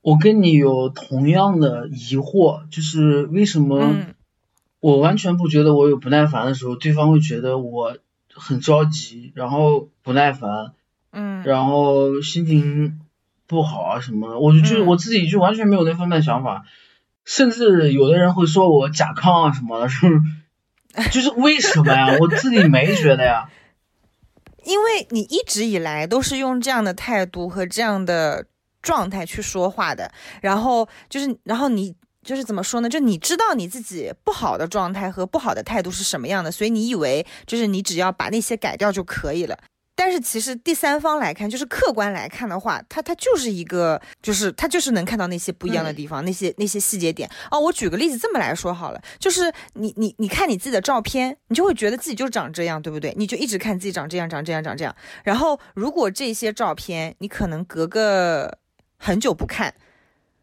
B: 我跟你有同样的疑惑，就是为什么我完全不觉得我有不耐烦的时候，对方会觉得我很着急，然后不耐烦，
A: 嗯，
B: 然后心情不好啊什么的，我就就我自己就完全没有那方面的想法，甚至有的人会说我甲亢啊什么的，是？(laughs) 就是为什么呀？我自己没觉得呀，(laughs)
A: 因为你一直以来都是用这样的态度和这样的。状态去说话的，然后就是，然后你就是怎么说呢？就你知道你自己不好的状态和不好的态度是什么样的，所以你以为就是你只要把那些改掉就可以了。但是其实第三方来看，就是客观来看的话，他他就是一个，就是他就是能看到那些不一样的地方，那些那些细节点。哦，我举个例子这么来说好了，就是你你你看你自己的照片，你就会觉得自己就长这样，对不对？你就一直看自己长这样长这样长这样。然后如果这些照片你可能隔个。很久不看，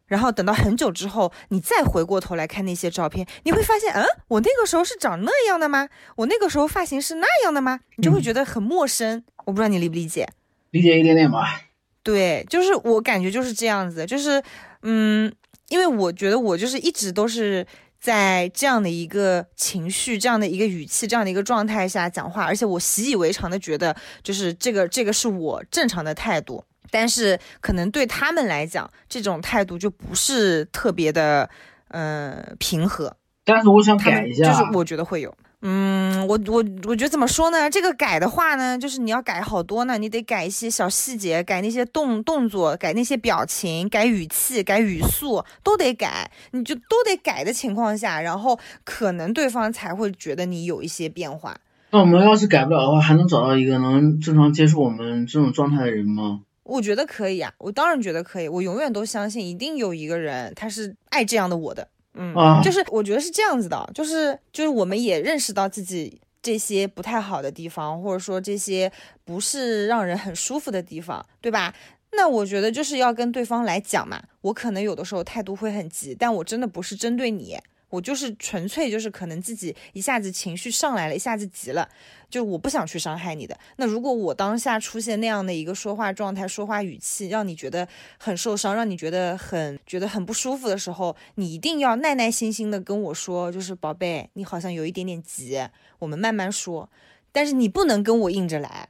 A: 然后等到很久之后，你再回过头来看那些照片，你会发现，嗯，我那个时候是长那样的吗？我那个时候发型是那样的吗？你就会觉得很陌生。我不知道你理不理解？
B: 理解一点点吧。
A: 对，就是我感觉就是这样子，就是，嗯，因为我觉得我就是一直都是在这样的一个情绪、这样的一个语气、这样的一个状态下讲话，而且我习以为常的觉得，就是这个这个是我正常的态度。但是可能对他们来讲，这种态度就不是特别的，呃，平和。
B: 但是我想改一下，
A: 就是我觉得会有，嗯，我我我觉得怎么说呢？这个改的话呢，就是你要改好多呢，你得改一些小细节，改那些动动作，改那些表情，改语气，改语速，都得改。你就都得改的情况下，然后可能对方才会觉得你有一些变化。
B: 那我们要是改不了的话，还能找到一个能正常接受我们这种状态的人吗？
A: 我觉得可以啊，我当然觉得可以，我永远都相信一定有一个人他是爱这样的我的，嗯，就是我觉得是这样子的，就是就是我们也认识到自己这些不太好的地方，或者说这些不是让人很舒服的地方，对吧？那我觉得就是要跟对方来讲嘛，我可能有的时候态度会很急，但我真的不是针对你。我就是纯粹就是可能自己一下子情绪上来了，一下子急了，就我不想去伤害你的。那如果我当下出现那样的一个说话状态、说话语气，让你觉得很受伤，让你觉得很觉得很不舒服的时候，你一定要耐耐心心的跟我说，就是宝贝，你好像有一点点急，我们慢慢说。但是你不能跟我硬着来，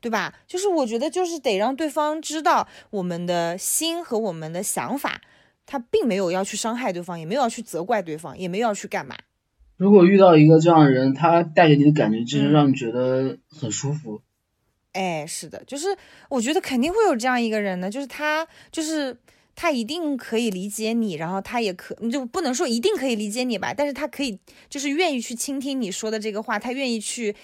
A: 对吧？就是我觉得就是得让对方知道我们的心和我们的想法。他并没有要去伤害对方，也没有要去责怪对方，也没有要去干嘛。
B: 如果遇到一个这样的人，他带给你的感觉就是让你觉得很舒服。
A: 哎，是的，就是我觉得肯定会有这样一个人呢，就是他，就是他一定可以理解你，然后他也可，你就不能说一定可以理解你吧，但是他可以，就是愿意去倾听你说的这个话，他愿意去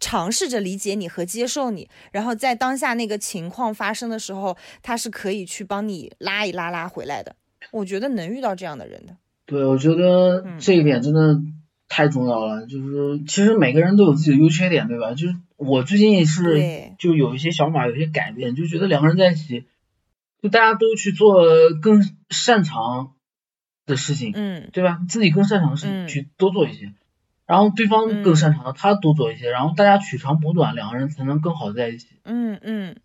A: 尝试着理解你和接受你，然后在当下那个情况发生的时候，他是可以去帮你拉一拉拉回来的。我觉得能遇到这样的人的，
B: 对，我觉得这一点真的太重要了。就是其实每个人都有自己的优缺点，对吧？就是我最近是就有一些想法，有些改变，就觉得两个人在一起，就大家都去做更擅长的事情，
A: 嗯
B: 对吧？自己更擅长的事
A: 嗯
B: 情去多做一些，然后对方更擅长的他多做一些，然后大家取长补短，两个人才能更好的在一起。
A: 嗯嗯，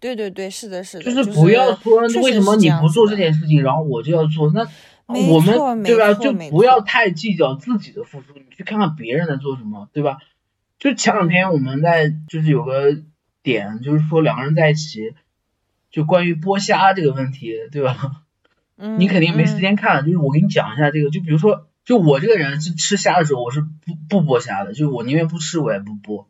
A: 对对对，是的，是的，
B: 就是不要说为什么你不做这件事情，然后我就要做，那我们对吧？就不要太计较自己的付出，你去看看别人在做什么，对吧？就前两天我们在就是有个点，就是说两个人在一起，就关于剥虾这个问题，对吧？
A: 嗯
B: 你肯定没时
A: 嗯
B: 间看，就是我给你讲一下这个，就比如说，就我这个人是吃虾的时候，我是不不剥虾的，就是我宁愿不吃我也不剥。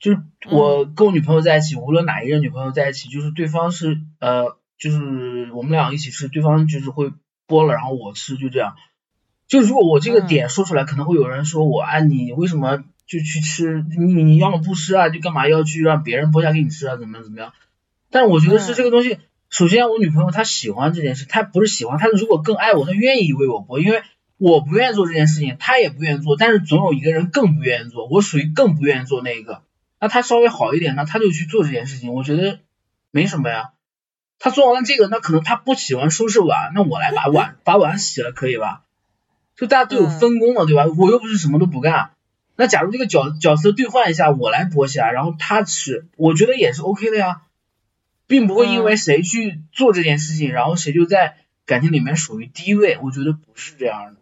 B: 就是我跟我女朋友在一起，无论哪一任女朋友在一起，就是对方是呃，就是我们俩一起吃，对方就是会剥了，然后我吃，就这样。就如果我这个
A: 嗯
B: 点说出来，可能会有人说我，啊，你为什么就去吃？你你要么不吃啊，就干嘛要去让别人剥虾给你吃啊？怎么样怎么样？但是我觉得是
A: 嗯
B: 这个东西，首先我女朋友她喜欢这件事，她不是喜欢，她如果更爱我，她愿意为我剥，因为我不愿意做这件事情，她也不愿意做，但是总有一个人更不愿意做，我属于更不愿意做那一个。那他稍微好一点，那他就去做这件事情，我觉得没什么呀。他做完了这个，那可能他不喜欢收拾碗，那我来把碗把碗洗了，可以吧？就大家都有
A: 嗯
B: 分工了，对吧？我又不是什么都不干。那假如这个角角色兑换一下，我来剥虾，然后他吃，我觉得也是 OK 的呀，并不会因为
A: 嗯
B: 谁去做这件事情，然后谁就在感情里面属于低位，我觉得不是这样的。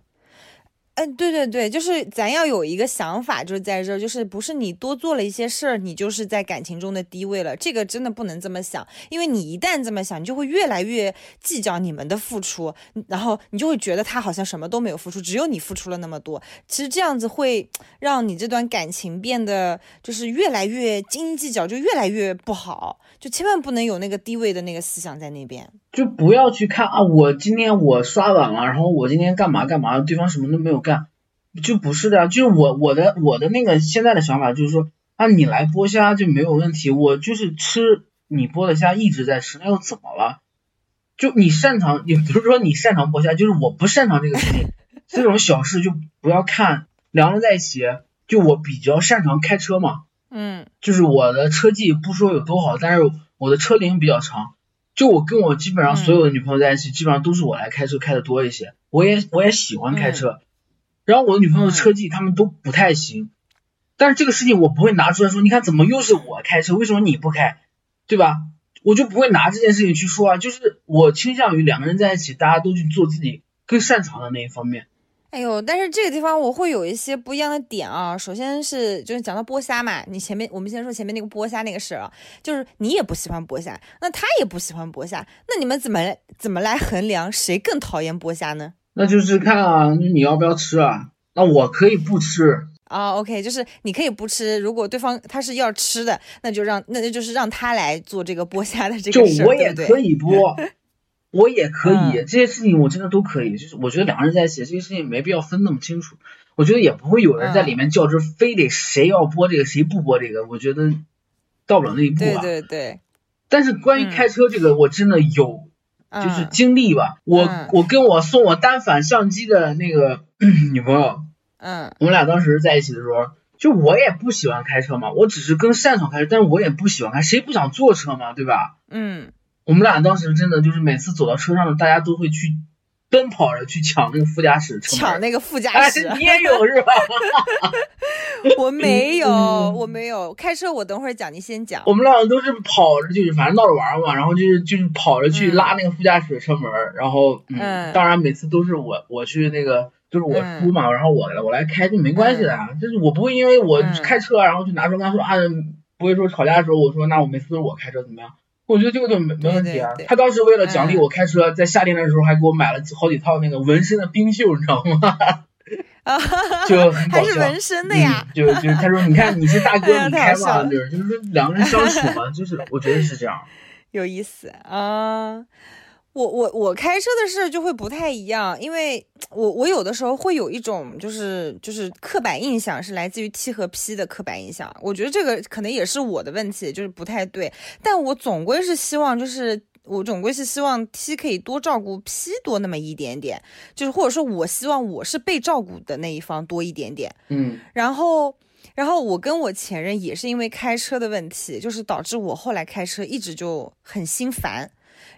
A: 嗯，对对对，就是咱要有一个想法，就是在这儿，就是不是你多做了一些事儿，你就是在感情中的低位了。这个真的不能这么想，因为你一旦这么想，你就会越来越计较你们的付出，然后你就会觉得他好像什么都没有付出，只有你付出了那么多。其实这样子会 (tsk) 让你这段感情变得就是越来越斤斤计较，就越来越不好。就千万不能有那个低位的那个思想在那边。
B: 就不要去看啊，我今天我刷碗了，然后我今天干嘛干嘛，对方什么都没有干，就不是的呀，就是我我的我的那个现在的想法就是说啊，你来剥虾就没有问题，我就是吃你剥的虾一直在吃，那又怎么了？就你擅长，也不是说你擅长剥虾，就是我不擅长这个事情，(laughs) 这种小事就不要看。两个人在一起，就我比较擅长开车嘛，
A: 嗯
B: 就是我的车技不说有多好，但是我的车龄比较长。就我跟我基本上所有的女朋友在一起，基本上都是我来开车开的多一些。我也我也喜欢开车，然后我的女朋友的车技他们都不太行，但是这个事情我不会拿出来说，你看怎么又是我开车，为什么你不开，对吧？我就不会拿这件事情去说啊，就是我倾向于两个人在一起，大家都去做自己更擅长的那一方面。
A: 哎呦，但是这个地方我会有一些不一样的点啊。首先是就是讲到剥虾嘛，你前面我们先说前面那个剥虾那个事儿啊，就是你也不喜欢剥虾，那他也不喜欢剥虾，那你们怎么怎么来衡量谁更讨厌剥虾呢？
B: 那就是看啊，你要不要吃啊？那我可以不吃，
A: 啊、o k 就是你可以不吃，如果对方他是要吃的，那就让那就是让他来做这个剥虾的这个事儿，
B: 我也？可以剥，(laughs) 我也可以，
A: 嗯
B: 这些事情我真的都可以。就是我觉得两个人在一起，这些事情没必要分那么清楚。我觉得也不会有人在里面较真，非得谁要剥这个，谁不剥这个。我觉得到不了那一步
A: 对
B: 吧。
A: 对对，
B: 但是关于
A: 嗯
B: 开车这个，我真的有就是
A: 嗯
B: 经历吧。我
A: 嗯
B: 我跟我送我单反相机的那个 (clears throat) 女朋友，
A: 嗯
B: 我们俩当时在一起的时候，就我也不喜欢开车嘛，我只是更擅长开车，但是我也不喜欢开，谁不想坐车嘛，对吧？
A: 嗯，
B: 我们俩当时真的就是每次走到车上，大家都会去奔跑着去抢那个副驾驶车门
A: 抢那个副驾
B: 哎
A: 驶，，
B: 你也有是吧？(laughs)
A: 我没有，
B: 嗯
A: 我没有开车，我等会儿讲，你先讲。
B: 我们俩都是跑着，就是反正闹着玩嘛，然后就是就是跑着去
A: 嗯
B: 拉那个副驾驶的车门儿，然后嗯，
A: 嗯
B: 当然每次都是我我去那个。就是我
A: 嗯
B: 出嘛，然后我我来开就没关系的呀，就是我不会因为我
A: 嗯
B: 开车然后就拿出跟他说啊，不会说吵架的时候我说那我每次都是我开车怎么样？我觉得这个就没没问题啊他当时为了奖励
A: 嗯
B: 我开车，在夏天的时候还给我买了好几套那个纹身的冰袖，你知道吗？
A: 啊，(laughs)
B: 就很搞笑。
A: 还是纹身的呀
B: 嗯，就就他说，你看你是大哥，(laughs)
A: 哎
B: 你开嘛，
A: 太好笑了
B: 就是就是说两个人相处嘛，就是我觉得是这样。(laughs)
A: 有意思啊。我我我开车的事就会不太一样，因为我我有的时候会有一种就是就是刻板印象是来自于 T 和 P 的刻板印象，我觉得这个可能也是我的问题，就是不太对。但我总归是希望就是。我总归是希望 T 可以多照顾 P 多那么一点点，就是或者说我希望我是被照顾的那一方多一点点。
B: 嗯
A: 然后，然后我跟我前任也是因为开车的问题，就是导致我后来开车一直就很心烦。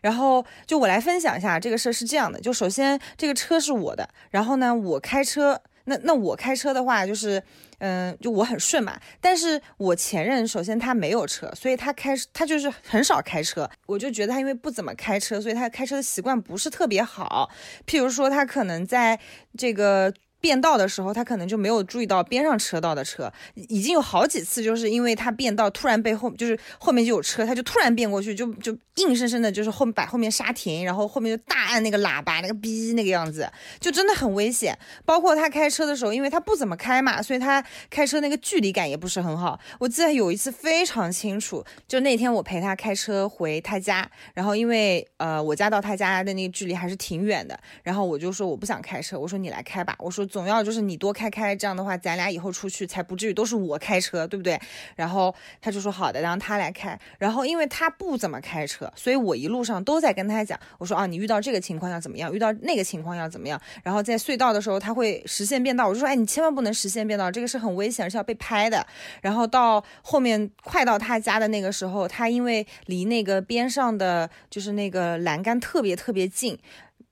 A: 然后就我来分享一下这个事儿是这样的，就首先这个车是我的，然后呢我开车，那那我开车的话就是。嗯，就我很顺嘛，但是我前任首先他没有车，所以他开他就是很少开车，我就觉得他因为不怎么开车，所以他开车的习惯不是特别好。譬如说他可能在这个。变道的时候，他可能就没有注意到边上车道的车，已经有好几次，就是因为他变道突然被后，就是后面就有车，他就突然变过去，就就硬生生的，就是后把后面刹停，然后后面就大按那个喇叭，那个哔那个样子，就真的很危险。包括他开车的时候，因为他不怎么开嘛，所以他开车那个距离感也不是很好。我记得有一次非常清楚，就那天我陪他开车回他家，然后因为呃我家到他家的那个距离还是挺远的，然后我就说我不想开车，我说你来开吧，我说。总要就是你多开开，这样的话，咱俩以后出去才不至于都是我开车，对不对？然后他就说好的，让他来开。然后因为他不怎么开车，所以我一路上都在跟他讲，我说啊，你遇到这个情况要怎么样，遇到那个情况要怎么样。然后在隧道的时候，他会实线变道，我就说，哎，你千万不能实线变道，这个是很危险，是要被拍的。然后到后面快到他家的那个时候，他因为离那个边上的就是那个栏杆特别特别近。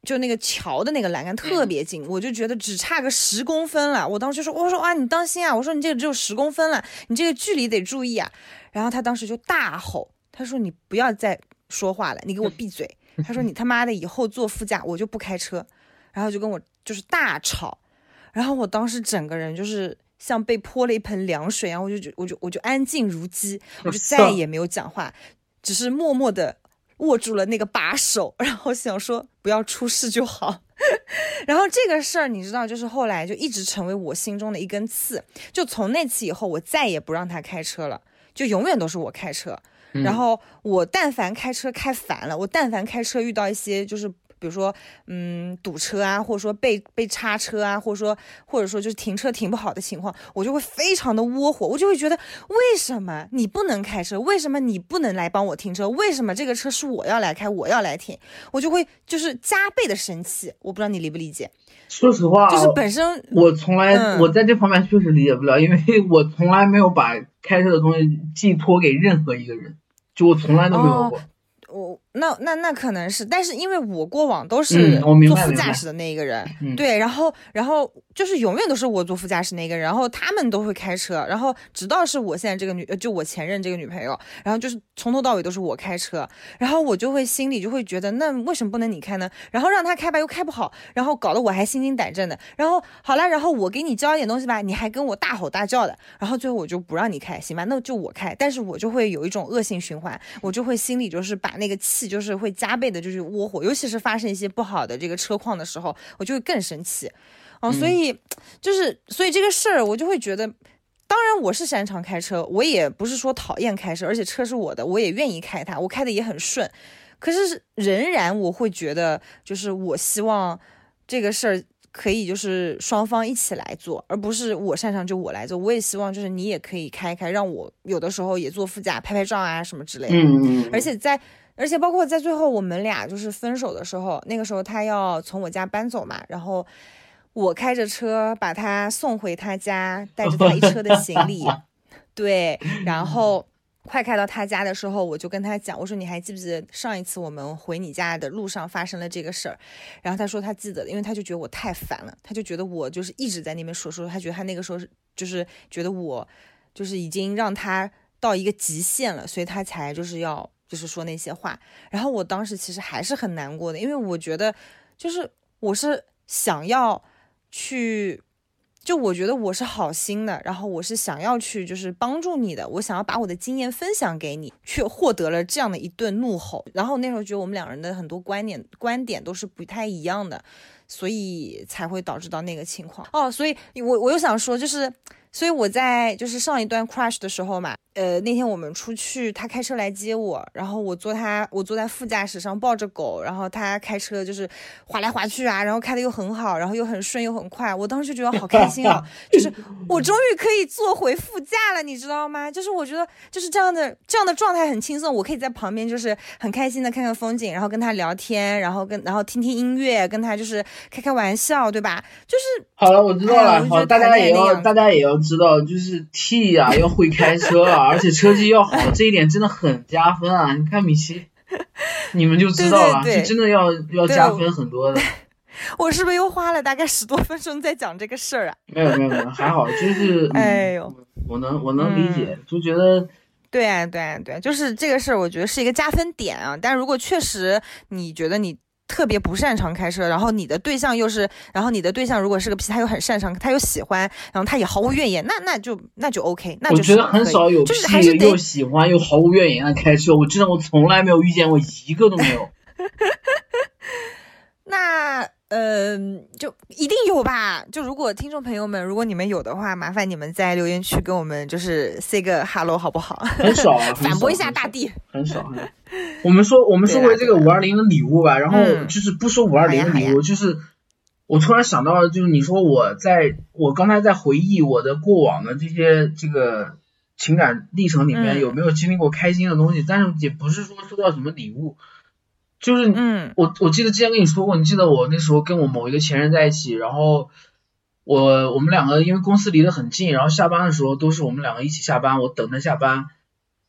A: 就那个桥的那个栏杆特别近，我就觉得只差个十公分了。我当时就说：“我说啊，你当心啊！我说你这个只有十公分了，你这个距离得注意啊。”然后他当时就大吼：“他说你不要再说话了，你给我闭嘴！” (laughs) 他说：“你他妈的以后坐副驾我就不开车。”然后就跟我就是大吵。然后我当时整个人就是像被泼了一盆凉水然后我就我就我就安静如鸡，我就再 (laughs) 也没有讲话，只是默默的。握住了那个把手，(laughs) 然后想说不要出事就好。(laughs) 然后这个事儿你知道，就是后来就一直成为我心中的一根刺。就从那次以后，我再也不让他开车了，就永远都是我开车。然后我但凡开车开烦了，我但凡开车遇到一些就是。比如说，嗯，堵车啊，或者说被被叉车啊，或者说或者说就是停车停不好的情况，我就会非常的窝火，我就会觉得为什么你不能开车？为什么你不能来帮我停车？为什么这个车是我要来开，我要来停？我就会就是加倍的生气。我不知道你理不理解？
B: 说实话，
A: 就是本身
B: 我从来我在这方面确实理解不了，因为 (laughs) 我从来没有把开车的东西寄托给任何一个人，就我从来都没有过。
A: 我那那那可能是，但是因为我过往都是坐副驾驶的那一个人，对，然后然后就是永远都是我坐副驾驶那个人，然后他们都会开车，然后直到是我现在这个女，就我前任这个女朋友，然后就是从头到尾都是我开车，然后我就会心里就会觉得，那为什么不能你开呢？然后让他开吧，又开不好，然后搞得我还心惊胆战的，然后好了，然后我给你教一点东西吧，你还跟我大吼大叫的，然后最后我就不让你开，行吧，那就我开，但是我就会有一种恶性循环，我就会心里就是把那个气就是会。加倍的，就是窝火，尤其是发生一些不好的这个车况的时候，我就会更生气，哦，所以就是，所以这个事儿我就会觉得，当然我是擅长开车，我也不是说讨厌开车，而且车是我的，我也愿意开它，我开的也很顺，可是仍然我会觉得，就是我希望这个事儿。可以就是双方一起来做，而不是我擅长就我来做。我也希望就是你也可以开开，让我有的时候也坐副驾拍拍照啊什么之类的。
B: 嗯嗯。
A: 而且在，而且包括在最后我们俩就是分手的时候，那个时候他要从我家搬走嘛，然后我开着车把他送回他家，带着他一车的行李，(laughs) 对，然后。快开到他家的时候，我就跟他讲，我说你还记不记得上一次我们回你家的路上发生了这个事儿？然后他说他记得，因为他就觉得我太烦了，他就觉得我就是一直在那边说说，他觉得他那个时候是就是觉得我就是已经让他到一个极限了，所以他才就是要就是说那些话。然后我当时其实还是很难过的，因为我觉得就是我是想要去。就我觉得我是好心的，然后我是想要去就是帮助你的，我想要把我的经验分享给你，却获得了这样的一顿怒吼。然后那时候觉得我们两人的很多观点观点都是不太一样的，所以才会导致到那个情况。哦，所以我我又想说，就是所以我在就是上一段 crush 的时候嘛。呃，那天我们出去，他开车来接我，然后我坐他，我坐在副驾驶上抱着狗，然后他开车就是滑来滑去啊，然后开的又很好，然后又很顺又很快，我当时就觉得好开心啊，(laughs) 就是我终于可以坐回副驾了，你知道吗？就是我觉得就是这样的这样的状态很轻松，我可以在旁边就是很开心的看看风景，然后跟他聊天，然后跟然后听听音乐，跟他就是开开玩笑，对吧？就是
B: 好了，我知道了，好，大家也要大家也要知道，就是 T 呀要会开车啊。而且车技要好，这一点真的很加分啊！你看米奇，你们就知道了，
A: 对对对
B: 就真的要要加分很多的。(laughs)
A: 我是不是又花了大概十多分钟在讲这个事儿啊？
B: 没有没有没有，还好，就是，(laughs) 嗯
A: 哎呦，
B: 我能我能理解，就觉得
A: 对啊，对啊，对啊，就是这个事儿，我觉得是一个加分点啊。但如果确实你觉得你特别不擅长开车，然后你的对象又是，然后你的对象如果是个 P，他又很擅长，他又喜欢，然后他也毫无怨言，那那就那就 OK，那就
B: 觉得很少有
A: 就是还是
B: 又喜欢又毫无怨言的开车，我真的我从来没有遇见过一个都没有。(laughs)
A: 那呃，就一定有吧？就如果听众朋友们，如果你们有的话，麻烦你们在留言区跟我们就是 say 个 hello 好不好？
B: 很少啊，(laughs)
A: 反驳一下大地。
B: 很少。很少我们说，我们说回这个
A: 对
B: 五二零的礼物吧，然后
A: 嗯。
B: 就是不说五二零的礼物，就是我突然想到了，就是你说我在我刚才在回忆我的过往的这些这个情感历程里面
A: 嗯。
B: 有没有经历过开心的东西，但是也不是说收到什么礼物，就是
A: 嗯。
B: 我我记得之前跟你说过，你记得我那时候跟我某一个前任在一起，然后我我们两个因为公司离得很近，然后下班的时候都是我们两个一起下班，我等他下班，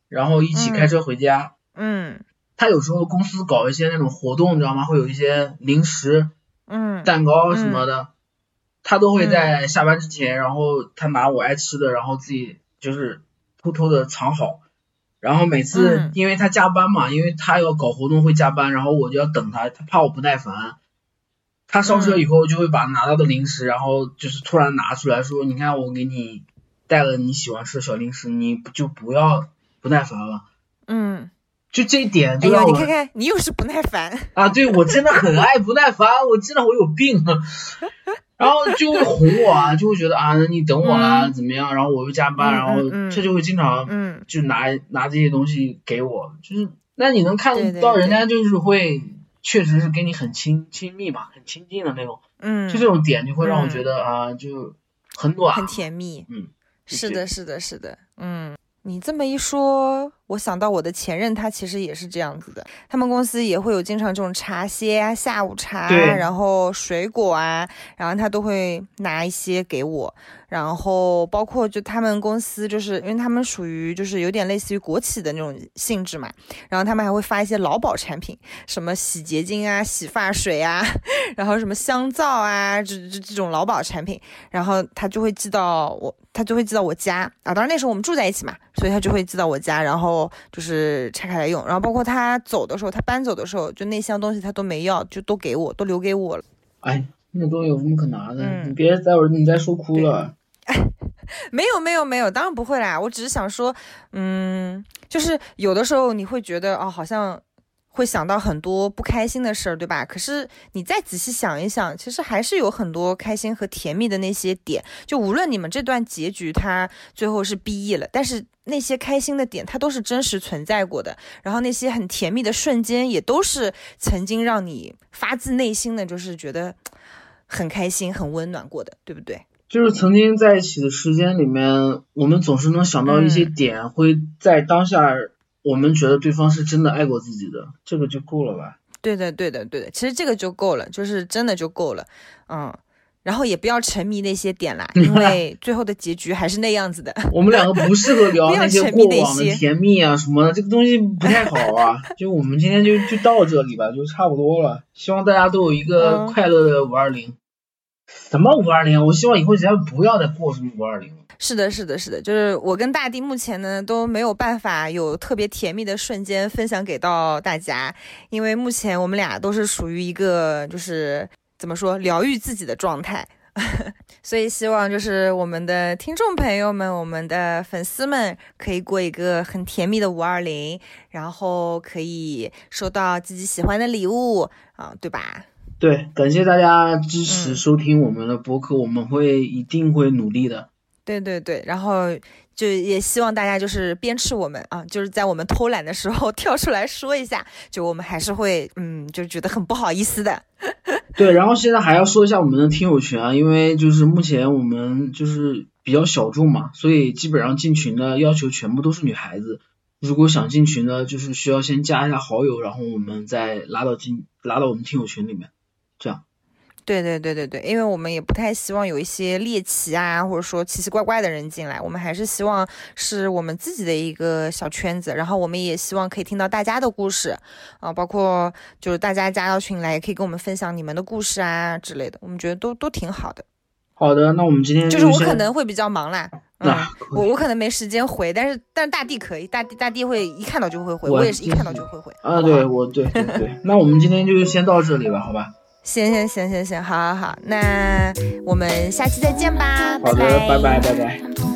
B: 然后一起开车回家。
A: 嗯
B: 他有时候公司搞一些那种活动，你知道吗？会有一些零食、
A: 嗯
B: 蛋糕什么的，他都会在下班之前，然后他拿我爱吃的，然后自己就是偷偷的藏好。然后每次
A: 嗯
B: 因为他加班嘛，因为他要搞活动会加班，然后我就要等他，他怕我不耐烦。他上车以后就会把拿到的零食，然后就是突然拿出来说：“你看我给你带了你喜欢吃的小零食，你就不要不耐烦了。
A: 嗯，”
B: 就这一点
A: 哎呀，
B: 就让我
A: 你看看，你又是不耐烦。
B: 啊，对我真的很爱不耐烦，我真的我有病，(laughs) 然后就会哄我啊，就会觉得啊，那你等我啦，
A: 嗯。
B: 怎么样？然后我又加班，
A: 嗯
B: 然后他就会经常
A: 嗯。
B: 就拿拿这些东西给我，就是那你能看到人家就是会确实是跟你很亲亲密嘛，很亲近的那种，
A: 嗯，
B: 就这种点就会让我
A: 嗯。
B: 觉得啊，就很暖，
A: 很甜蜜。
B: 嗯，
A: 是的，是的，是的，嗯，你这么一说，我想到我的前任，他其实也是这样子的。他们公司也会有经常这种茶歇啊、下午茶啊，然后水果啊，然后他都会拿一些给我。然后包括就他们公司，就是因为他们属于就是有点类似于国企的那种性质嘛，然后他们还会发一些劳保产品，什么洗洁精啊、洗发水啊，(laughs) 然后什么香皂啊，这这这种劳保产品，然后他就会寄到我，他就会寄到我家啊。当然那时候我们住在一起嘛，所以他就会寄到我家，然后就是拆开来用。然后包括他走的时候，他搬走的时候，就那箱东西他都没要，就都给我，都留给我了。
B: 哎，那东西有什么可拿的？
A: 嗯
B: 你别待会儿你再说哭了。(laughs)
A: 没有没有没有，当然不会啦。我只是想说，嗯，就是有的时候你会觉得哦，好像会想到很多不开心的事儿，对吧？可是你再仔细想一想，其实还是有很多开心和甜蜜的那些点。就无论你们这段结局它最后是 B E 了，但是那些开心的点它都是真实存在过的，然后那些很甜蜜的瞬间也都是曾经让你发自内心的就是觉得很开心、很温暖过的，对不对？
B: 就是曾经在一起的时间里面，我们总是能想到一些
A: 嗯
B: 点，会在当下我们觉得对方是真的爱过自己的，这个就够了吧？
A: 对的，对的，对的，其实这个就够了，就是真的就够了，嗯，然后也不要沉迷那些点啦，因为最后的结局还是那样子的。(laughs)
B: 我们两个不适合聊那些过往的
A: 些
B: 甜蜜啊什么的，这个东西不太好啊。就我们今天就就到这里吧，就差不多了。希望大家都有一个
A: 嗯
B: 快乐的五二零。什么五二零？我希望以后咱们不要再过什么五二零了。
A: 是的，是的，是的，就是我跟大地目前呢都没有办法有特别甜蜜的瞬间分享给到大家，因为目前我们俩都是属于一个就是怎么说疗愈自己的状态。(laughs) 所以希望就是我们的听众朋友们、我们的粉丝们可以过一个很甜蜜的五二零，然后可以收到自己喜欢的礼物啊，对吧？
B: 对，感谢大家支持
A: 嗯
B: 收听我们的播客，我们会一定会努力的。
A: 对对对，然后就也希望大家就是鞭笞我们啊，就是在我们偷懒的时候 (laughs) 跳出来说一下，就我们还是会嗯，就觉得很不好意思的。(laughs)
B: 对，然后现在还要说一下我们的听友群啊，因为就是目前我们就是比较小众嘛，所以基本上进群的要求全部都是女孩子。如果想进群呢，就是需要先加一下好友，然后我们再拉到进拉到我们听友群里面。这样，
A: 对对对对对，因为我们也不太希望有一些猎奇啊，或者说奇奇怪怪的人进来，我们还是希望是我们自己的一个小圈子，然后我们也希望可以听到大家的故事啊，包括就是大家加到群来，也可以跟我们分享你们的故事啊之类的，我们觉得都都挺好的。
B: 好的，那我们今天
A: 就是我可能会比较忙啦，(laughs) 嗯，我我可能没时间回，但是但是大地可以，大地大地会一看到就会回，
B: 我
A: 我也是一看到就会回。
B: 啊，对，我对对对，那我们今天就先到这里吧，好吧？
A: 行行行行行，好好好，那我们下期再见吧，
B: 好的，拜拜拜拜。
C: 拜。